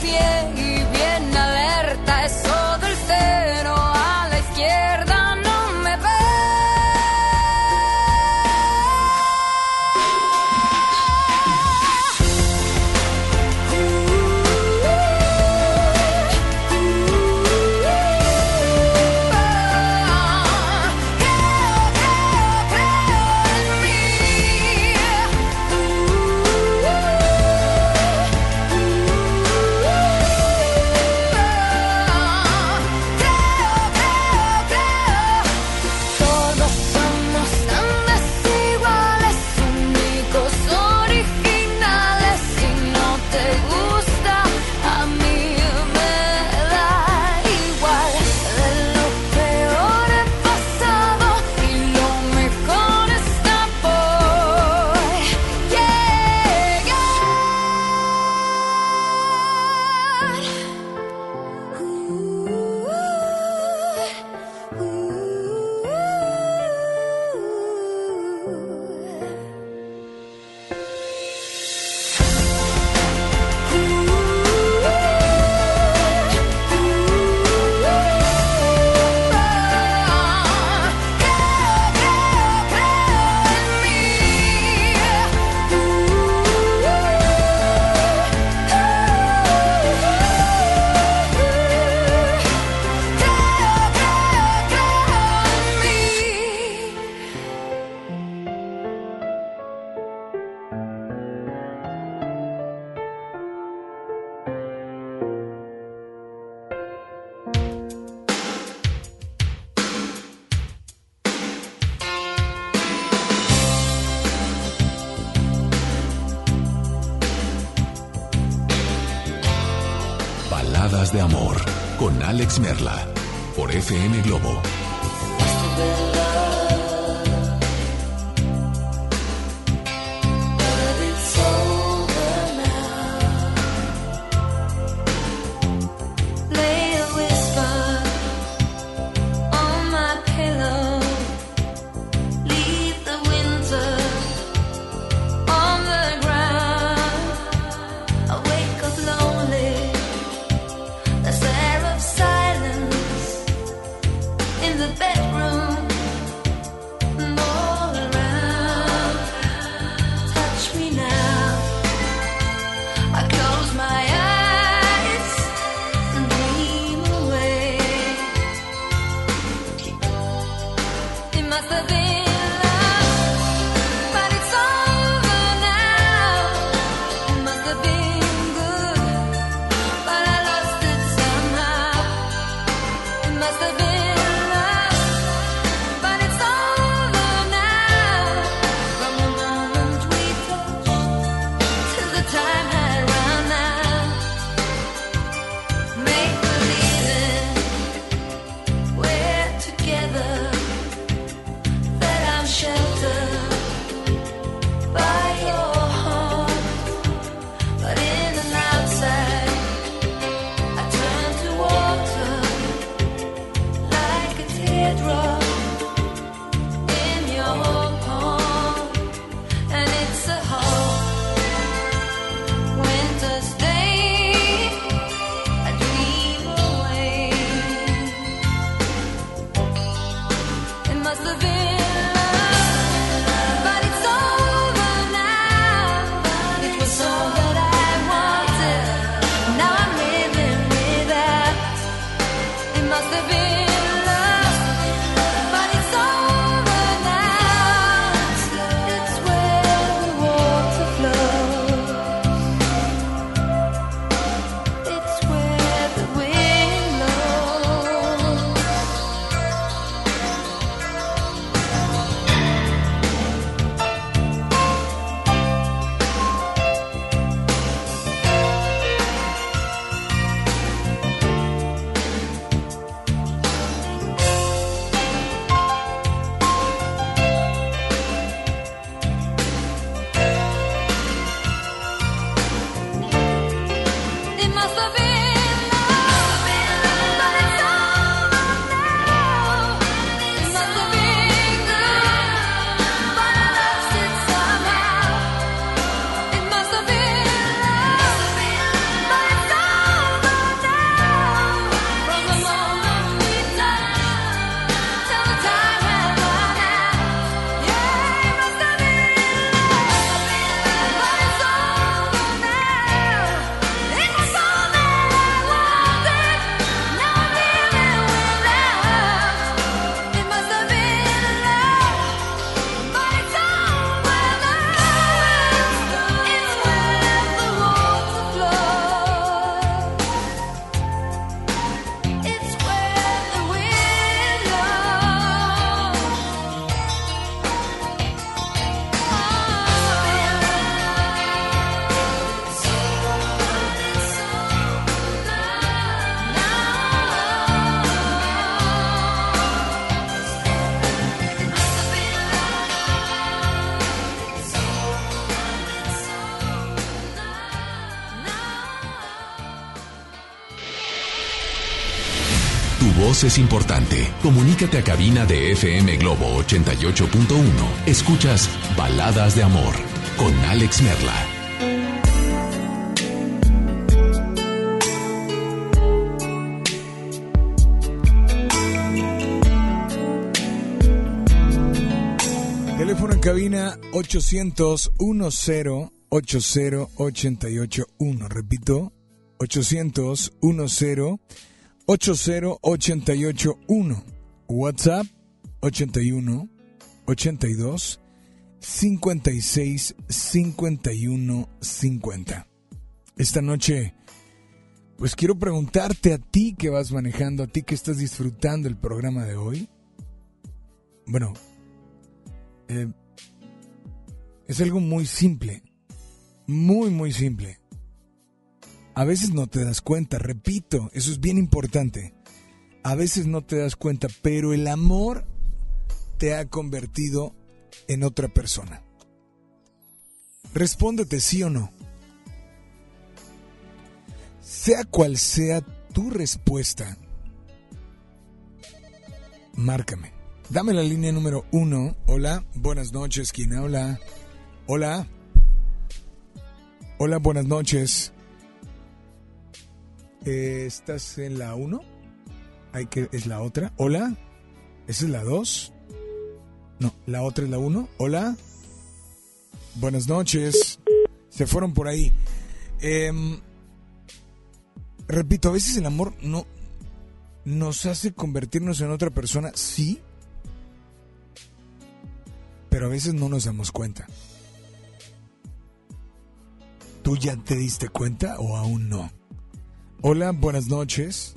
pie De Amor con Alex Merla por FM Globo. Voz es importante. Comunícate a cabina de FM Globo 88.1. Escuchas Baladas de Amor con Alex Merla. Teléfono en cabina 800 10 80 881. Repito, 800 10 80 881. WhatsApp 81 82 56 51 50. Esta noche, pues quiero preguntarte a ti que vas manejando, a ti que estás disfrutando el programa de hoy. Bueno, eh, es algo muy simple, muy, muy simple. A veces no te das cuenta, repito, eso es bien importante. A veces no te das cuenta, pero el amor te ha convertido en otra persona. Respóndete sí o no. Sea cual sea tu respuesta, márcame. Dame la línea número uno. Hola, buenas noches. ¿Quién habla? Hola. Hola, buenas noches. Eh, ¿Estás en la uno? Hay que, ¿Es la otra? Hola. ¿Esa es la dos? No, la otra es la uno. Hola. Buenas noches. Se fueron por ahí. Em, repito, a veces el amor no nos hace convertirnos en otra persona, sí, pero a veces no nos damos cuenta. ¿Tú ya te diste cuenta o aún no? Hola, buenas noches.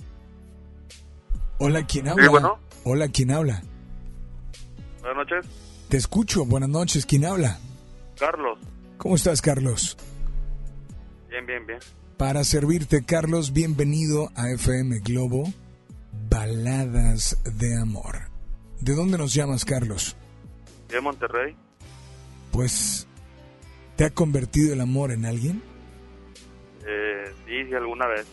Hola, ¿quién habla? Sí, bueno. Hola, ¿quién habla? Buenas noches. Te escucho, buenas noches, ¿quién habla? Carlos. ¿Cómo estás, Carlos? Bien, bien, bien. Para servirte, Carlos, bienvenido a FM Globo, Baladas de Amor. ¿De dónde nos llamas, Carlos? De Monterrey. Pues, ¿te ha convertido el amor en alguien? Eh, sí, sí, alguna vez.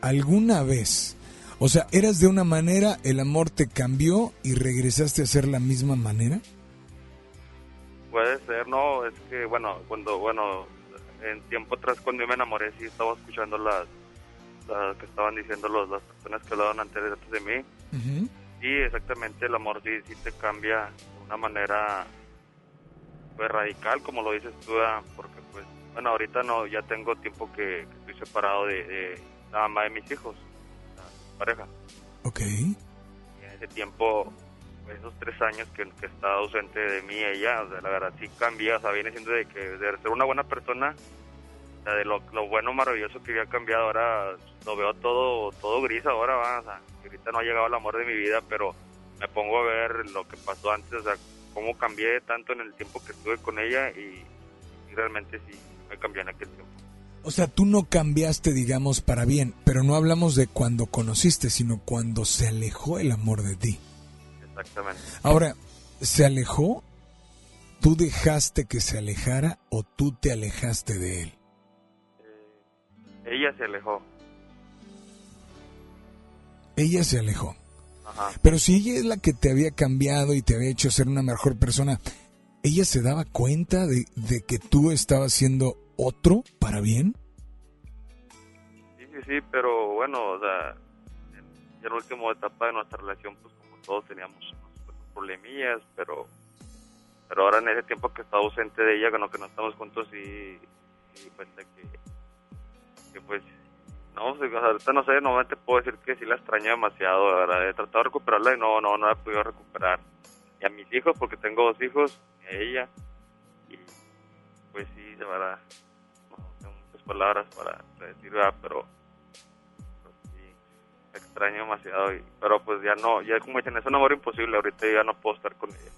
¿Alguna vez? O sea, ¿eras de una manera, el amor te cambió y regresaste a ser la misma manera? Puede ser, no, es que, bueno, cuando, bueno, en tiempo atrás cuando yo me enamoré, sí estaba escuchando las, las que estaban diciendo los, las personas que hablaban antes de mí. Sí, exactamente, el amor sí, sí te cambia de una manera pues radical, como lo dices tú, porque pues, bueno, ahorita no, ya tengo tiempo que, que estoy separado de, de, la mamá de mis hijos, la pareja. Ok. Y en ese tiempo, esos tres años que, que está ausente de mí ella, o sea, la verdad sí cambia, o sea, viene siendo de que de ser una buena persona, o sea, de lo, lo bueno, maravilloso que había cambiado, ahora lo veo todo todo gris ahora, va, o sea, ahorita no ha llegado el amor de mi vida, pero me pongo a ver lo que pasó antes, o sea, cómo cambié tanto en el tiempo que estuve con ella y, y realmente sí me cambió en aquel tiempo. O sea, tú no cambiaste, digamos, para bien, pero no hablamos de cuando conociste, sino cuando se alejó el amor de ti. Exactamente. Ahora, ¿se alejó? ¿Tú dejaste que se alejara o tú te alejaste de él? Ella se alejó. Ella se alejó. Ajá. Pero si ella es la que te había cambiado y te había hecho ser una mejor persona, ¿ella se daba cuenta de, de que tú estabas siendo otro para bien? Sí, sí, sí, pero bueno, o sea, en, la última etapa de nuestra relación, pues como todos teníamos unos problemillas, pero pero ahora en ese tiempo que estaba ausente de ella, con lo que no estamos juntos, sí, sí cuenta que, que pues, no, ahorita no sé, no te puedo decir que sí la extraño demasiado, verdad, he tratado de recuperarla y no, no, no la he podido recuperar. Y a mis hijos, porque tengo dos hijos, y a ella, y pues sí, de verdad, no palabras para, decir, ¿verdad? pero pero sí, extraño demasiado, y, pero pues ya no, ya como dicen, es un amor imposible, ahorita ya no puedo estar con ella.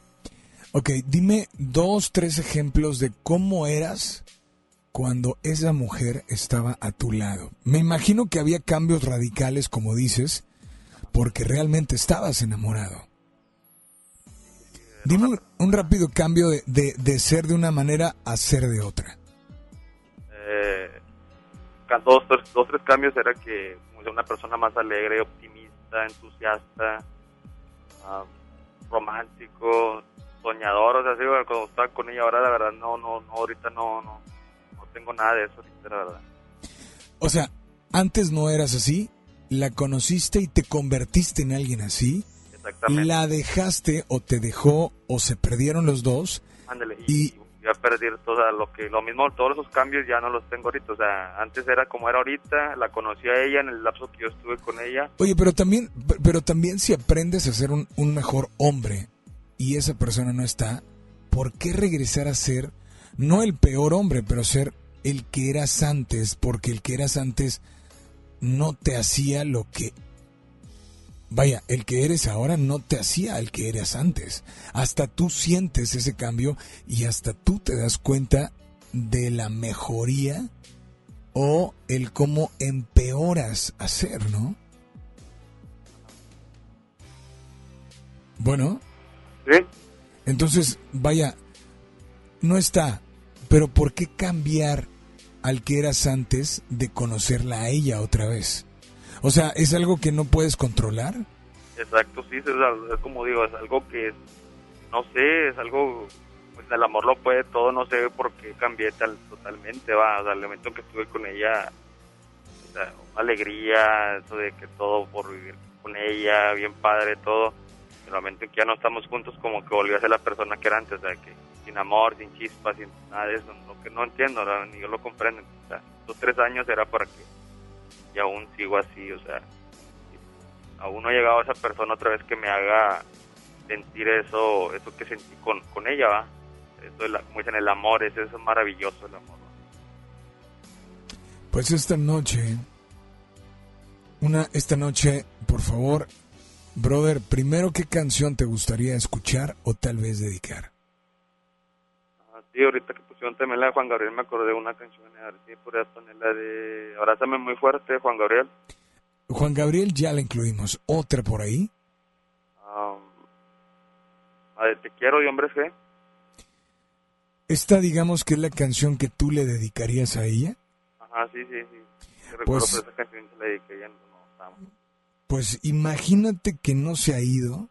Ok, dime dos, tres ejemplos de cómo eras cuando esa mujer estaba a tu lado. Me imagino que había cambios radicales, como dices, porque realmente estabas enamorado. Dime un, un rápido cambio de, de, de ser de una manera a ser de otra. Dos, tres, dos, tres cambios era que como una persona más alegre, optimista, entusiasta, romántico, soñador, o sea, sí, cuando estaba con ella ahora la verdad no, no, no, ahorita no, no, no tengo nada de eso, ahorita, la verdad. O sea, antes no eras así, la conociste y te convertiste en alguien así, Exactamente. la dejaste o te dejó o se perdieron los dos Ándale, y, y voy a perder todo lo que, lo mismo, todos esos cambios ya no los tengo ahorita, o sea, antes era como era ahorita, la conocí a ella en el lapso que yo estuve con ella, Oye, pero también, pero también si aprendes a ser un, un mejor hombre y esa persona no está, ¿por qué regresar a ser no el peor hombre, pero ser el que eras antes? Porque el que eras antes no te hacía lo que... Vaya, el que eres ahora no te hacía el que eras antes. Hasta tú sientes ese cambio y hasta tú te das cuenta de la mejoría o el cómo empeoras a ser, ¿no? Bueno. ¿Sí? Entonces, vaya, no está, pero ¿por qué cambiar al que eras antes de conocerla a ella otra vez? O sea, ¿es algo que no puedes controlar? Exacto, sí, es, es como digo, es algo que no sé, es algo, pues el amor lo puede todo, no sé por qué cambié tal, totalmente, va, o sea, el momento que estuve con ella, o sea, alegría, eso de que todo por vivir con ella, bien padre, todo, el momento en que ya no estamos juntos, como que volvió a ser la persona que era antes, o sea, que sin amor, sin chispas, sin nada de eso, lo que no entiendo, ni yo lo comprendo, o sea, estos tres años era para que, y aún sigo así, o sea, aún no ha llegado esa persona otra vez que me haga sentir eso eso que sentí con, con ella va eso de la- como dicen el amor es eso es maravilloso el amor Pues esta noche, una, esta noche, por favor, brother, primero, ¿qué canción te gustaría escuchar o tal vez dedicar? Sí ahorita que pusieron también la de Juan Gabriel me acordé de una canción a ver podría poner la de Abrázame muy fuerte Juan Gabriel Juan Gabriel ya la incluimos. ¿Otra por ahí? Ah, la de Te quiero y hombres G Esta, digamos que es la canción que tú le dedicarías a ella. ajá sí sí sí recuerdo Pues- por esa canción se la dediqué ya no. Pues imagínate que no se ha ido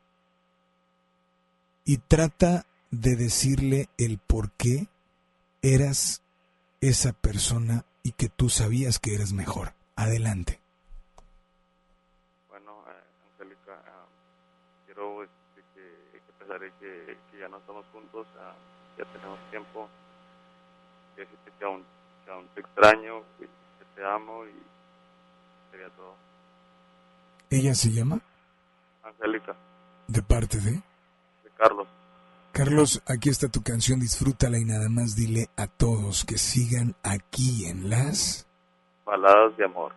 y trata de decirle el por qué eras esa persona y que tú sabías que eras mejor. Adelante. Bueno, eh, Angélica, ah, quiero este, que, de que, que ya no estamos juntos, ah, ya tenemos tiempo, que que aún, que aún te extraño, que, que te amo y sería todo. Ella se llama Angélica, de parte de de Carlos. Carlos. Aquí está tu canción, disfrútala y nada más dile a todos que sigan aquí en las Baladas de amor.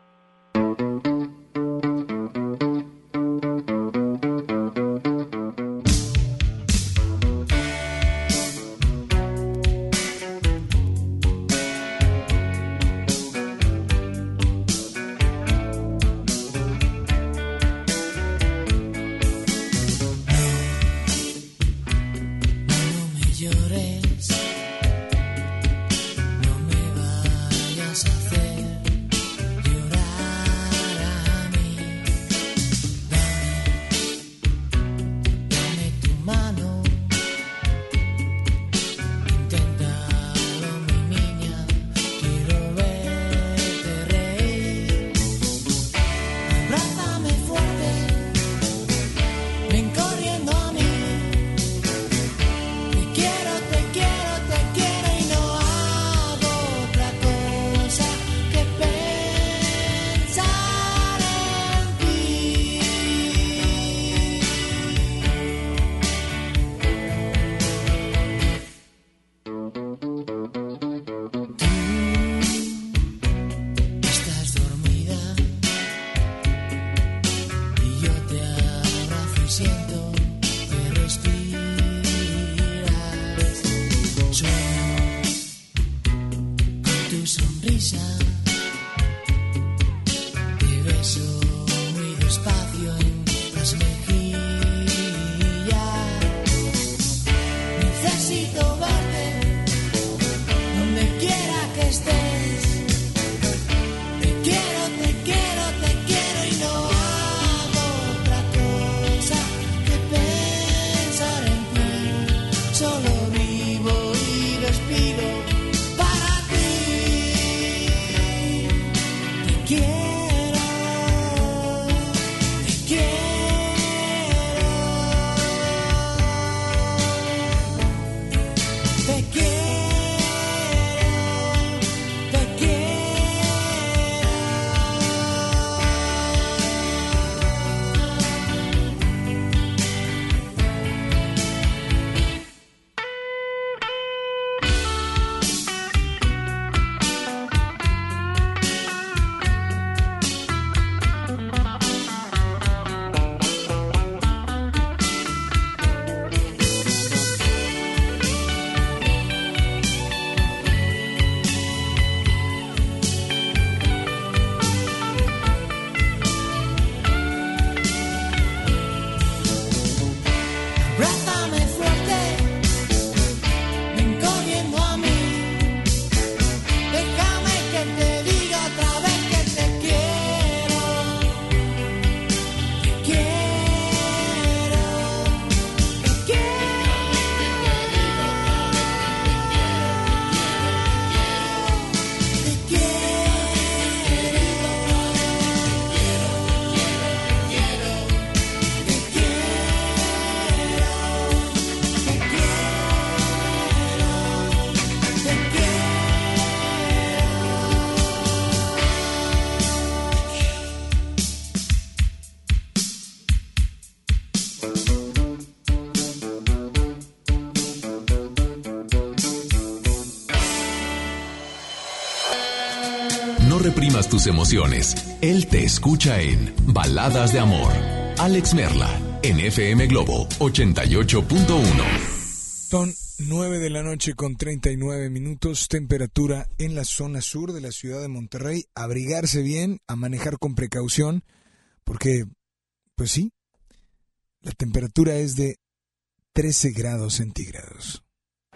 Emociones. Él te escucha en Baladas de Amor. Alex Merla, en FM Globo 88.1. Son 9 de la noche con 39 minutos, temperatura en la zona sur de la ciudad de Monterrey. Abrigarse bien, a manejar con precaución, porque, pues sí, la temperatura es de 13 grados centígrados.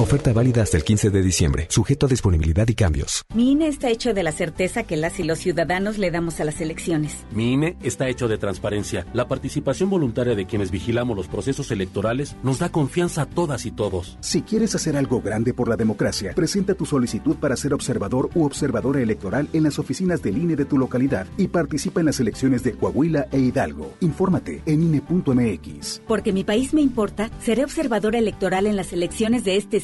Oferta válida hasta el 15 de diciembre, sujeto a disponibilidad y cambios. Mi INE está hecho de la certeza que las y los ciudadanos le damos a las elecciones. Mi INE está hecho de transparencia. La participación voluntaria de quienes vigilamos los procesos electorales nos da confianza a todas y todos. Si quieres hacer algo grande por la democracia, presenta tu solicitud para ser observador u observadora electoral en las oficinas del INE de tu localidad y participa en las elecciones de Coahuila e Hidalgo. Infórmate en INE.mx. Porque mi país me importa, seré observadora electoral en las elecciones de este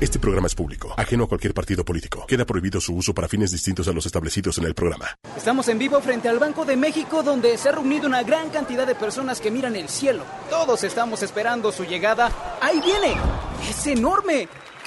Este programa es público, ajeno a cualquier partido político. Queda prohibido su uso para fines distintos a los establecidos en el programa. Estamos en vivo frente al Banco de México donde se ha reunido una gran cantidad de personas que miran el cielo. Todos estamos esperando su llegada. ¡Ahí viene! ¡Es enorme!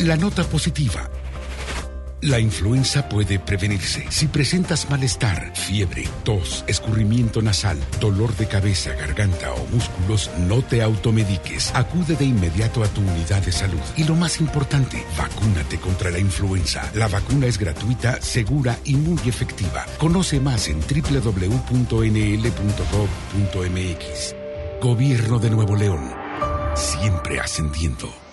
La nota positiva. La influenza puede prevenirse. Si presentas malestar, fiebre, tos, escurrimiento nasal, dolor de cabeza, garganta o músculos, no te automediques. Acude de inmediato a tu unidad de salud. Y lo más importante, vacúnate contra la influenza. La vacuna es gratuita, segura y muy efectiva. Conoce más en www.nl.gov.mx. Gobierno de Nuevo León. Siempre ascendiendo.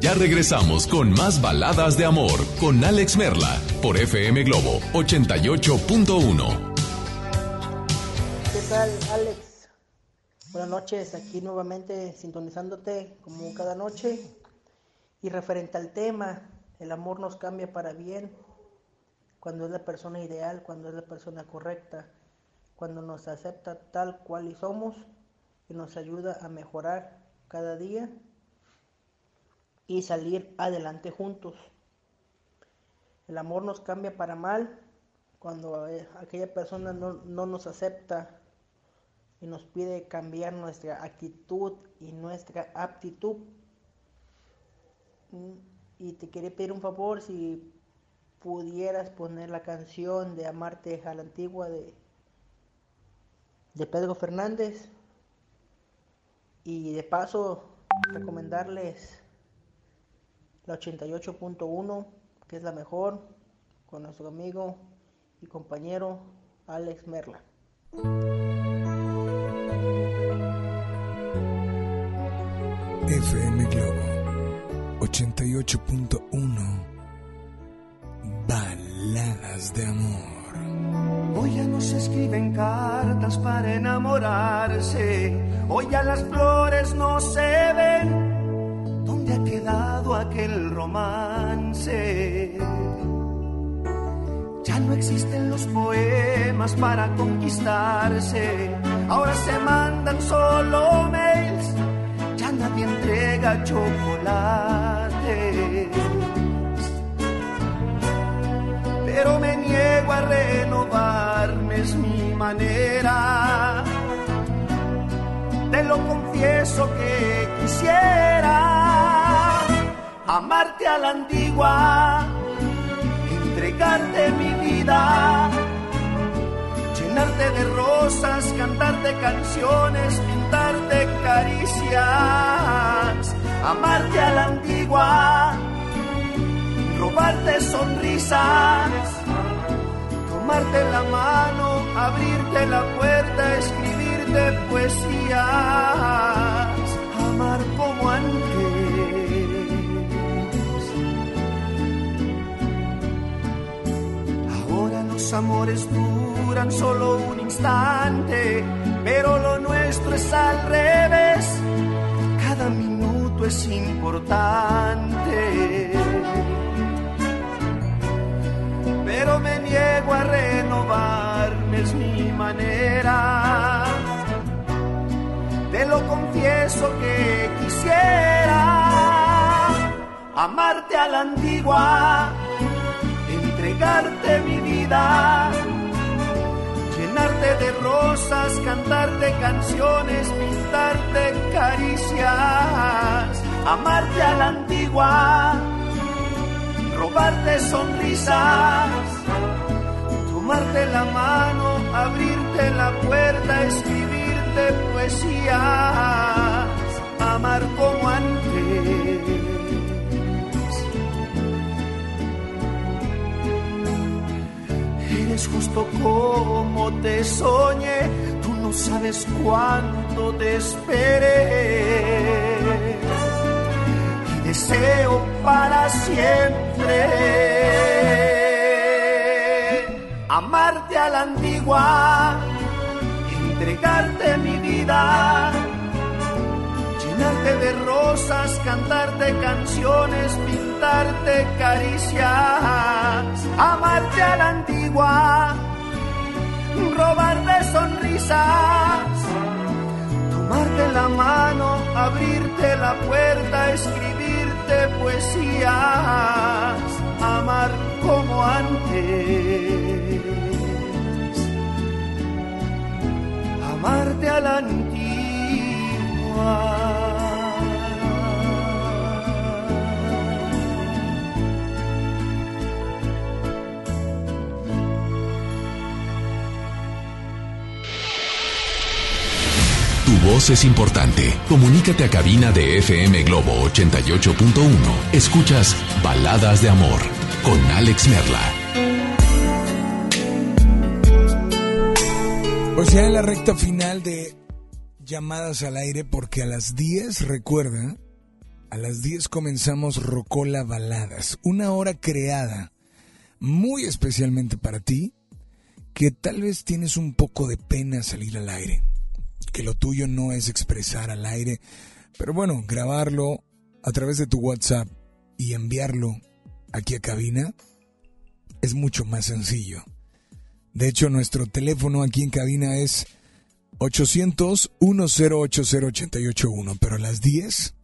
Ya regresamos con más baladas de amor con Alex Merla por FM Globo 88.1. ¿Qué tal, Alex? Buenas noches, aquí nuevamente sintonizándote como cada noche. Y referente al tema, el amor nos cambia para bien cuando es la persona ideal, cuando es la persona correcta, cuando nos acepta tal cual y somos y nos ayuda a mejorar cada día y salir adelante juntos. El amor nos cambia para mal cuando eh, aquella persona no, nos acepta y nos pide cambiar nuestra actitud y nuestra aptitud. Mm, y te quería pedir un favor si pudieras poner la canción de Amarte a la antigua de, de Pedro Fernández. Y de paso recomendarles la 88.1, que es la mejor, con nuestro amigo y compañero Alex Merla. FM Globo 88.1 Baladas de amor. Hoy ya no se escriben cartas para enamorarse, hoy ya las flores no se ven ¿Dónde ha quedado aquel romance? Ya no existen los poemas para conquistarse, ahora se mandan solo mails, ya nadie entrega chocolates. Pero me niego a renovarme, es mi manera te lo confieso que quisiera amarte a la antigua, entregarte mi vida, llenarte de rosas, cantarte canciones, pintarte caricias, amarte a la antigua, robarte sonrisas, tomarte la mano, abrirte la puerta, escribir de poesías, amar como antes. Los amores duran solo un instante, pero lo nuestro es al revés. Cada minuto es importante. Pero me niego a renovarme, es mi manera. Te lo confieso que quisiera amarte a la antigua entregarte mi vida, llenarte de rosas, cantarte canciones, pintarte caricias, amarte a la antigua, robarte sonrisas, tomarte la mano, abrirte la puerta, escribirte poesías, amar como antes Eres justo como te soñé, tú no sabes cuánto te esperé. Y deseo para siempre. Amarte a la antigua, entregarte mi vida de rosas, cantarte canciones, pintarte caricias, amarte a la antigua, robarte sonrisas, tomarte la mano, abrirte la puerta, escribirte poesías, amar como antes. Amarte a la antigua voz es importante. Comunícate a cabina de FM Globo 88.1. Escuchas Baladas de Amor con Alex Merla. Pues ya en la recta final de llamadas al aire porque a las 10, recuerda, a las 10 comenzamos Rocola Baladas, una hora creada muy especialmente para ti, que tal vez tienes un poco de pena salir al aire, que lo tuyo no es expresar al aire, pero bueno, grabarlo a través de tu WhatsApp y enviarlo aquí a cabina es mucho más sencillo. De hecho, nuestro teléfono aquí en cabina es 800-1080-881. Pero a las 10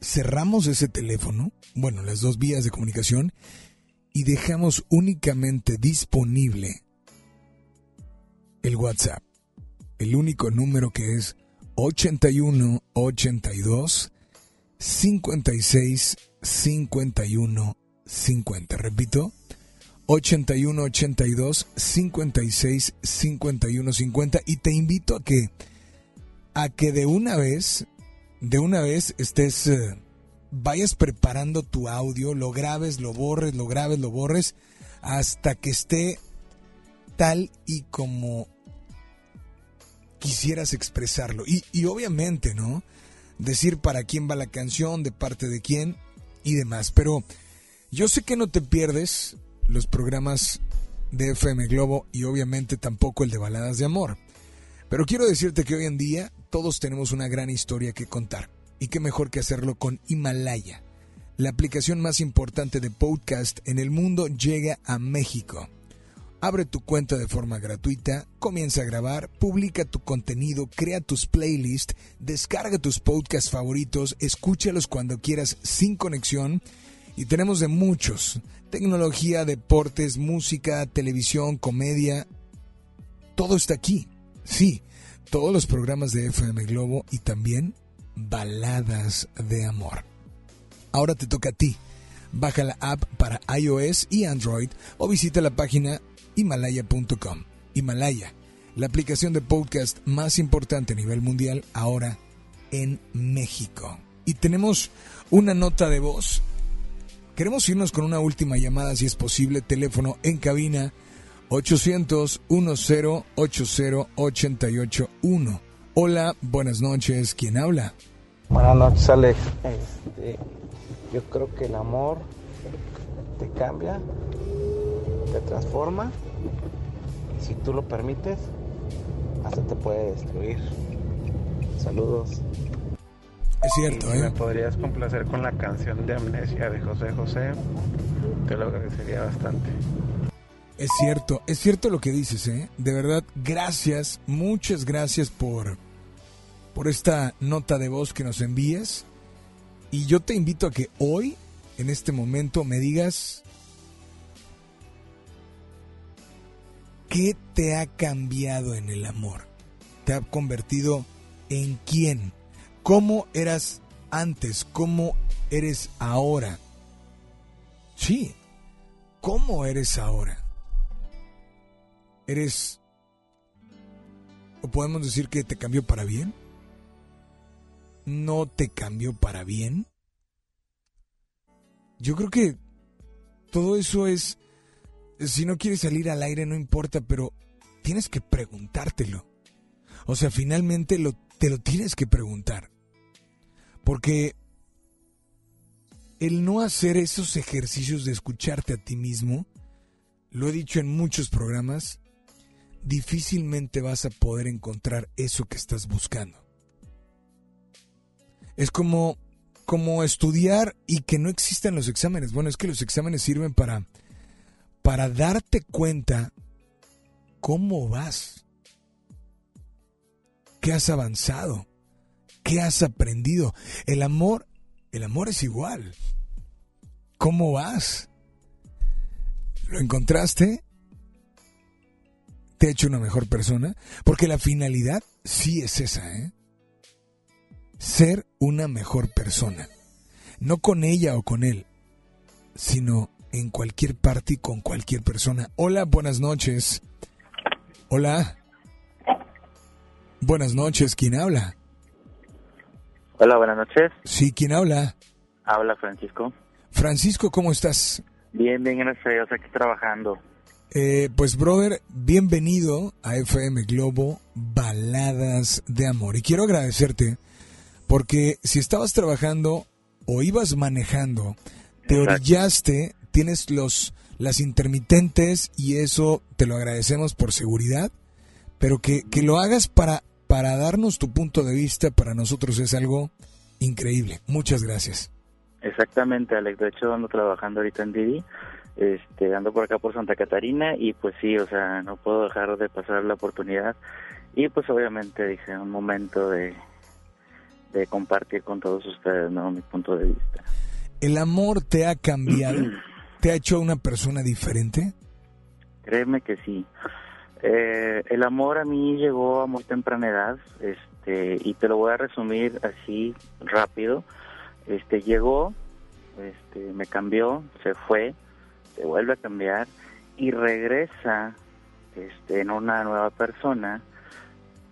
cerramos ese teléfono, bueno, las dos vías de comunicación, y dejamos únicamente disponible el WhatsApp. El único número que es 81 82 56 51 50. Repito, 81 82 56 51 50 y te invito a que a que de una vez de una vez estés eh, vayas preparando tu audio, lo grabes, lo borres, lo grabes, lo borres hasta que esté tal y como quisieras expresarlo. Y, y obviamente, ¿no? Decir para quién va la canción, de parte de quién y demás. Pero yo sé que no te pierdes los programas de FM Globo y obviamente tampoco el de Baladas de Amor. Pero quiero decirte que hoy en día todos tenemos una gran historia que contar. Y qué mejor que hacerlo con Himalaya. La aplicación más importante de podcast en el mundo llega a México. Abre tu cuenta de forma gratuita, comienza a grabar, publica tu contenido, crea tus playlists, descarga tus podcasts favoritos, escúchalos cuando quieras sin conexión y tenemos de muchos. Tecnología, deportes, música, televisión, comedia. Todo está aquí. Sí, todos los programas de FM Globo y también baladas de amor. Ahora te toca a ti. Baja la app para iOS y Android o visita la página himalaya.com. Himalaya, la aplicación de podcast más importante a nivel mundial ahora en México. Y tenemos una nota de voz Queremos irnos con una última llamada, si es posible, teléfono en cabina 800-1080-881. Hola, buenas noches, ¿quién habla? Buenas noches, Alex. Este, yo creo que el amor te cambia, te transforma Si tú lo permites, hasta te puede destruir. Saludos. Es cierto, si ¿eh? me podrías complacer con la canción de Amnesia de José José, te lo agradecería bastante. Es cierto, es cierto lo que dices, ¿eh? De verdad, gracias, muchas gracias por, por esta nota de voz que nos envías. Y yo te invito a que hoy, en este momento, me digas qué te ha cambiado en el amor. ¿Te ha convertido en quién? ¿Cómo eras antes? ¿Cómo eres ahora? Sí, ¿cómo eres ahora? ¿Eres... o podemos decir que te cambió para bien? ¿No te cambió para bien? Yo creo que todo eso es... Si no quieres salir al aire no importa, pero tienes que preguntártelo. O sea, finalmente te lo tienes que preguntar. Porque el no hacer esos ejercicios de escucharte a ti mismo, lo he dicho en muchos programas, difícilmente vas a poder encontrar eso que estás buscando. Es como, como estudiar y que no existan los exámenes. Bueno, es que los exámenes sirven para, para darte cuenta cómo vas, qué has avanzado, qué has aprendido. El amor, el amor es igual. ¿Cómo vas? ¿Lo encontraste? ¿Te ha hecho una mejor persona? Porque la finalidad sí es esa, ¿eh? Ser una mejor persona. No con ella o con él, sino en cualquier parte y con cualquier persona. Hola, buenas noches. Hola. Buenas noches, ¿quién habla? Hola, buenas noches. Sí, ¿quién habla? Habla Francisco. Francisco, ¿cómo estás? Bien, bien, gracias a Dios, aquí trabajando. Eh, pues, brother, bienvenido a FM Globo Baladas de Amor. Y quiero agradecerte porque si estabas trabajando o ibas manejando, te orillaste, tienes los las intermitentes y eso te lo agradecemos por seguridad, pero que, que lo hagas para, para darnos tu punto de vista, para nosotros es algo increíble. Muchas gracias. Exactamente, Alex. De hecho, ando trabajando ahorita en Didi. Este, ando por acá por Santa Catarina y pues sí, o sea, no puedo dejar de pasar la oportunidad. Y pues obviamente dije, un momento de, de compartir con todos ustedes, ¿no? Mi punto de vista. ¿El amor te ha cambiado? *clears throat* ¿Te ha hecho una persona diferente? Créeme que sí. Eh, el amor a mí llegó a muy temprana edad, este, y te lo voy a resumir así rápido. Este, llegó, este, me cambió, se fue, se vuelve a cambiar y regresa, este, en una nueva persona,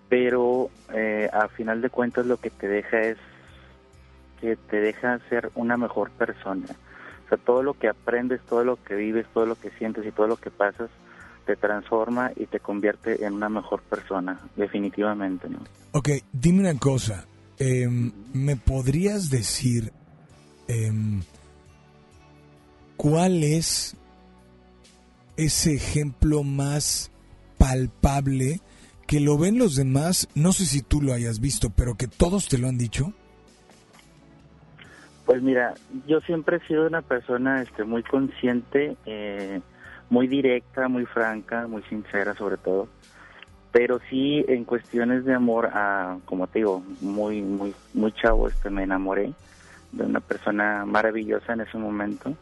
pero eh, a final de cuentas lo que te deja es que te deja ser una mejor persona. Todo lo que aprendes, todo lo que vives, todo lo que sientes y todo lo que pasas te transforma y te convierte en una mejor persona, definitivamente, ¿no? Ok, dime una cosa. Eh, ¿Me podrías decir eh, cuál es ese ejemplo más palpable que lo ven los demás? No sé si tú lo hayas visto, pero que todos te lo han dicho. Pues mira, yo siempre he sido una persona este, muy consciente, eh, muy directa, muy franca, muy sincera sobre todo. Pero sí en cuestiones de amor, a, como te digo, muy, muy, muy chavo, este, me enamoré de una persona maravillosa en ese momento.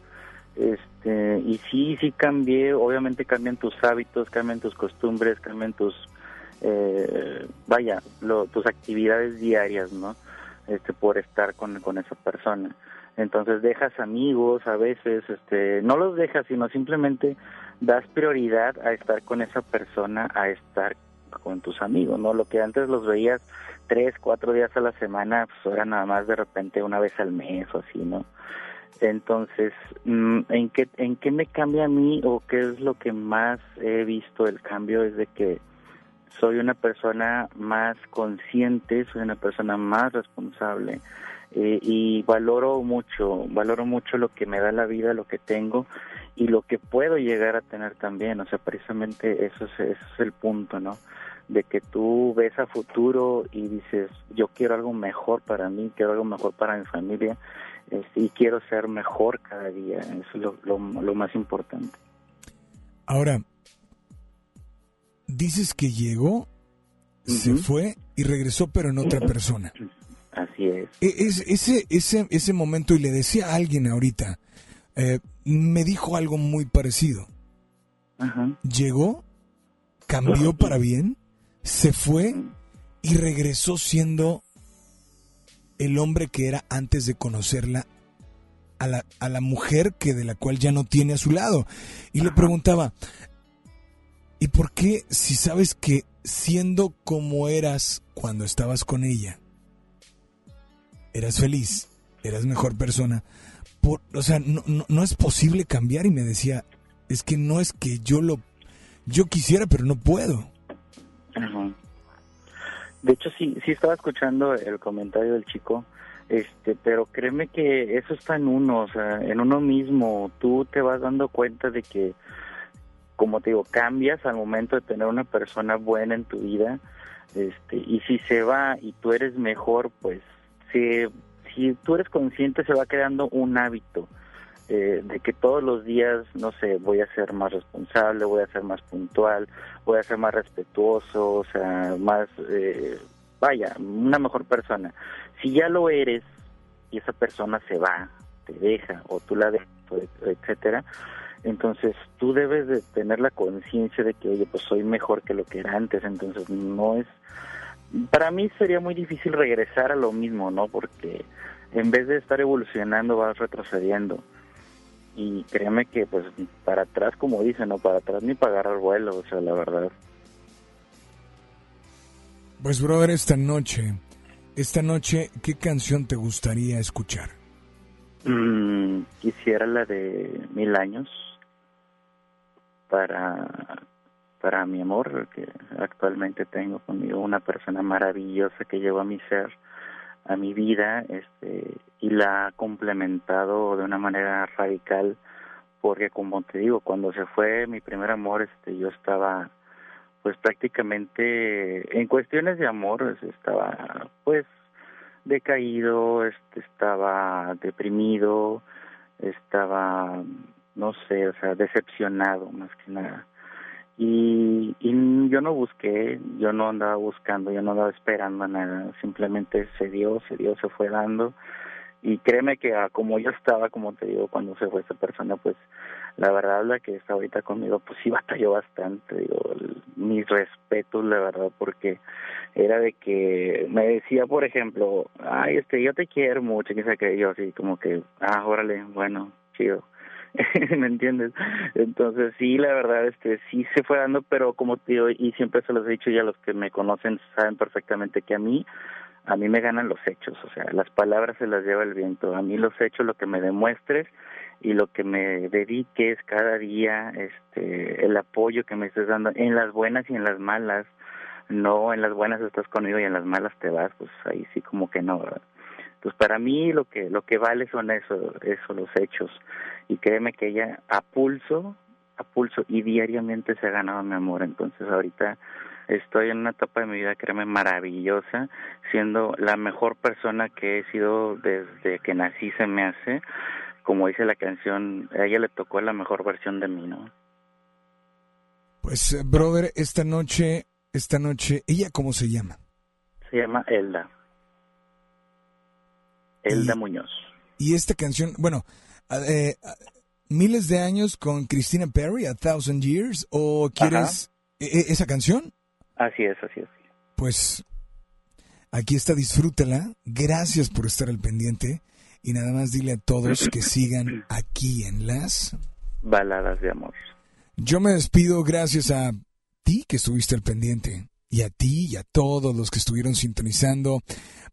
Este, y sí, sí cambié, obviamente cambian tus hábitos, cambian tus costumbres, cambian tus, eh, vaya, lo, tus actividades diarias, ¿no? Este, por estar con, con esa persona. Entonces dejas amigos a veces, este, no los dejas, sino simplemente das prioridad a estar con esa persona, a estar con tus amigos, ¿no? Lo que antes los veías tres, cuatro días a la semana, pues ahora nada más de repente una vez al mes o así, ¿no? Entonces, ¿en qué, ¿en qué me cambia a mí o qué es lo que más he visto el cambio? Es de que soy una persona más consciente, soy una persona más responsable eh, y valoro mucho, valoro mucho lo que me da la vida, lo que tengo y lo que puedo llegar a tener también, o sea, precisamente eso es, eso es el punto, ¿no? De que tú ves a futuro y dices, yo quiero algo mejor para mí, quiero algo mejor para mi familia este, y quiero ser mejor cada día, eso es lo, lo más importante. Ahora, dices que llegó, se fue y regresó, pero en otra persona. Así es. E- es- ese, ese, ese momento, y le decía a alguien ahorita, eh, me dijo algo muy parecido. Llegó, cambió para bien, se fue y regresó siendo el hombre que era antes de conocerla a la, a la mujer que de la cual ya no tiene a su lado. Y le preguntaba, ¿y por qué si sabes que siendo como eras cuando estabas con ella, eras feliz, eras mejor persona? Por, o sea, no, no, no es posible cambiar y me decía, es que no es que yo lo, yo quisiera, pero no puedo. De hecho, sí, sí estaba escuchando el comentario del chico, este, pero créeme que eso está en uno, o sea, en uno mismo. Tú te vas dando cuenta de que, como te digo, cambias al momento de tener una persona buena en tu vida, este, y si se va y tú eres mejor, pues, si, si tú eres consciente, se va creando un hábito eh, de que todos los días, no sé, voy a ser más responsable, voy a ser más puntual, voy a ser más respetuoso, o sea, más, eh, vaya, una mejor persona. Si ya lo eres y esa persona se va, te deja o tú la dejas, etcétera, entonces tú debes de tener la conciencia de que, oye, pues soy mejor que lo que era antes, entonces no es, para mí sería muy difícil regresar a lo mismo, ¿no? Porque en vez de estar evolucionando vas retrocediendo y créeme que pues para atrás como dicen no para atrás ni para agarrar vuelo o sea la verdad Pues, brother, esta noche, esta noche, ¿qué canción te gustaría escuchar? Mm, quisiera la de mil años para para mi amor que actualmente tengo conmigo una persona maravillosa que llevó a mi ser a mi vida este y la ha complementado de una manera radical porque como te digo cuando se fue mi primer amor este yo estaba pues prácticamente en cuestiones de amor estaba pues decaído este estaba deprimido estaba no sé o sea decepcionado más que nada y, y yo no busqué, yo no andaba buscando, yo no andaba esperando nada, simplemente se dio, se dio, se fue dando y créeme que ah, como yo estaba, como te digo, cuando se fue esa persona, pues la verdad la que está ahorita conmigo, pues sí batalló bastante, digo, mis respetos, la verdad, porque era de que me decía, por ejemplo, ay, este, yo te quiero mucho, que sé que yo así como que, ah, órale, bueno, chido. *laughs* ¿me entiendes? Entonces sí, la verdad, este, sí se fue dando, pero como te digo, y siempre se los he dicho ya los que me conocen saben perfectamente que a mí, a mí me ganan los hechos, o sea, las palabras se las lleva el viento, a mí los hechos, lo que me demuestres y lo que me dediques cada día, este, el apoyo que me estés dando en las buenas y en las malas, no en las buenas estás conmigo y en las malas te vas, pues ahí sí como que no, ¿verdad? Pues para mí lo que lo que vale son eso, eso los hechos y créeme que ella a pulso, a pulso y diariamente se ha ganado mi amor, entonces ahorita estoy en una etapa de mi vida, créeme, maravillosa, siendo la mejor persona que he sido desde que nací se me hace, como dice la canción, a ella le tocó la mejor versión de mí, ¿no? Pues, eh, brother, esta noche, esta noche, ¿ella cómo se llama? Se llama Elda. Elda Muñoz. Y esta canción, bueno, eh, miles de años con Christina Perry, A Thousand Years, o quieres e- e- esa canción? Así es, así es. Pues aquí está, disfrútala. Gracias por estar al pendiente. Y nada más dile a todos que *clears throat* sigan aquí en las... Baladas de amor. Yo me despido gracias a ti que estuviste al pendiente. Y a ti y a todos los que estuvieron sintonizando,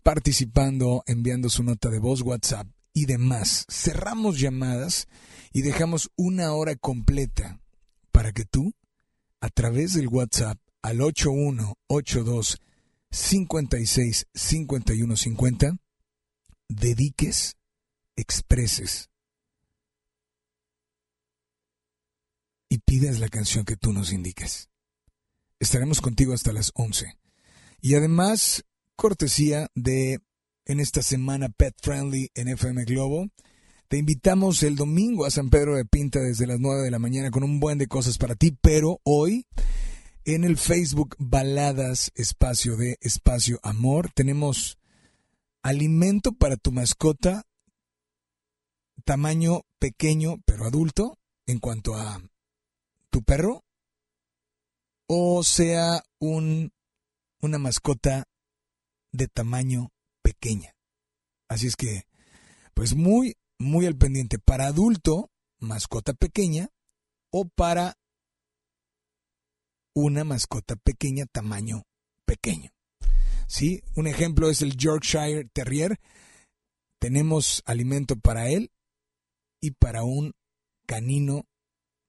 participando, enviando su nota de voz, WhatsApp y demás. Cerramos llamadas y dejamos una hora completa para que tú, a través del WhatsApp al 8182 56 51 50, dediques, expreses y pidas la canción que tú nos indiques. Estaremos contigo hasta las 11. Y además, cortesía de en esta semana Pet Friendly en FM Globo, te invitamos el domingo a San Pedro de Pinta desde las 9 de la mañana con un buen de cosas para ti, pero hoy en el Facebook Baladas Espacio de Espacio Amor tenemos alimento para tu mascota tamaño pequeño pero adulto en cuanto a tu perro o sea un una mascota de tamaño pequeña. Así es que pues muy muy al pendiente para adulto, mascota pequeña o para una mascota pequeña tamaño pequeño. ¿Sí? Un ejemplo es el Yorkshire Terrier. Tenemos alimento para él y para un canino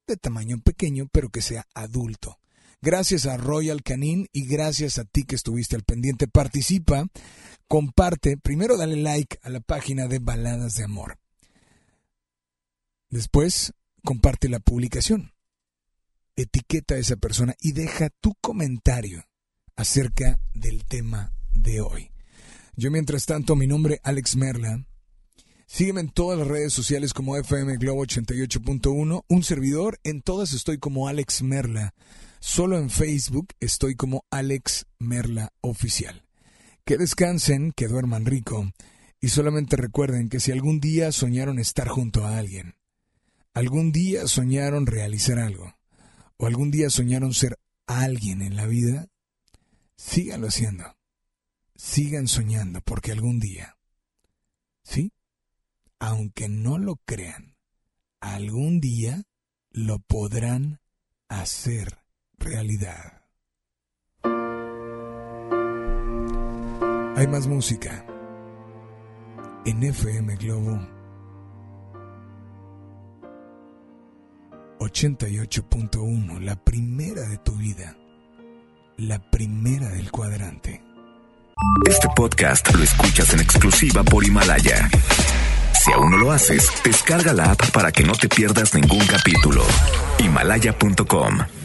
de tamaño pequeño, pero que sea adulto. Gracias a Royal Canin y gracias a ti que estuviste al pendiente. Participa, comparte. Primero dale like a la página de Baladas de Amor. Después, comparte la publicación. Etiqueta a esa persona y deja tu comentario acerca del tema de hoy. Yo mientras tanto, mi nombre Alex Merla. Sígueme en todas las redes sociales como FM Globo 88.1. Un servidor, en todas estoy como Alex Merla. Solo en Facebook estoy como Alex Merla Oficial. Que descansen, que duerman rico y solamente recuerden que si algún día soñaron estar junto a alguien, algún día soñaron realizar algo, o algún día soñaron ser alguien en la vida, síganlo haciendo. Sigan soñando porque algún día, ¿sí? Aunque no lo crean, algún día lo podrán hacer realidad. Hay más música en FM Globo 88.1, la primera de tu vida, la primera del cuadrante. Este podcast lo escuchas en exclusiva por Himalaya. Si aún no lo haces, descarga la app para que no te pierdas ningún capítulo. Himalaya.com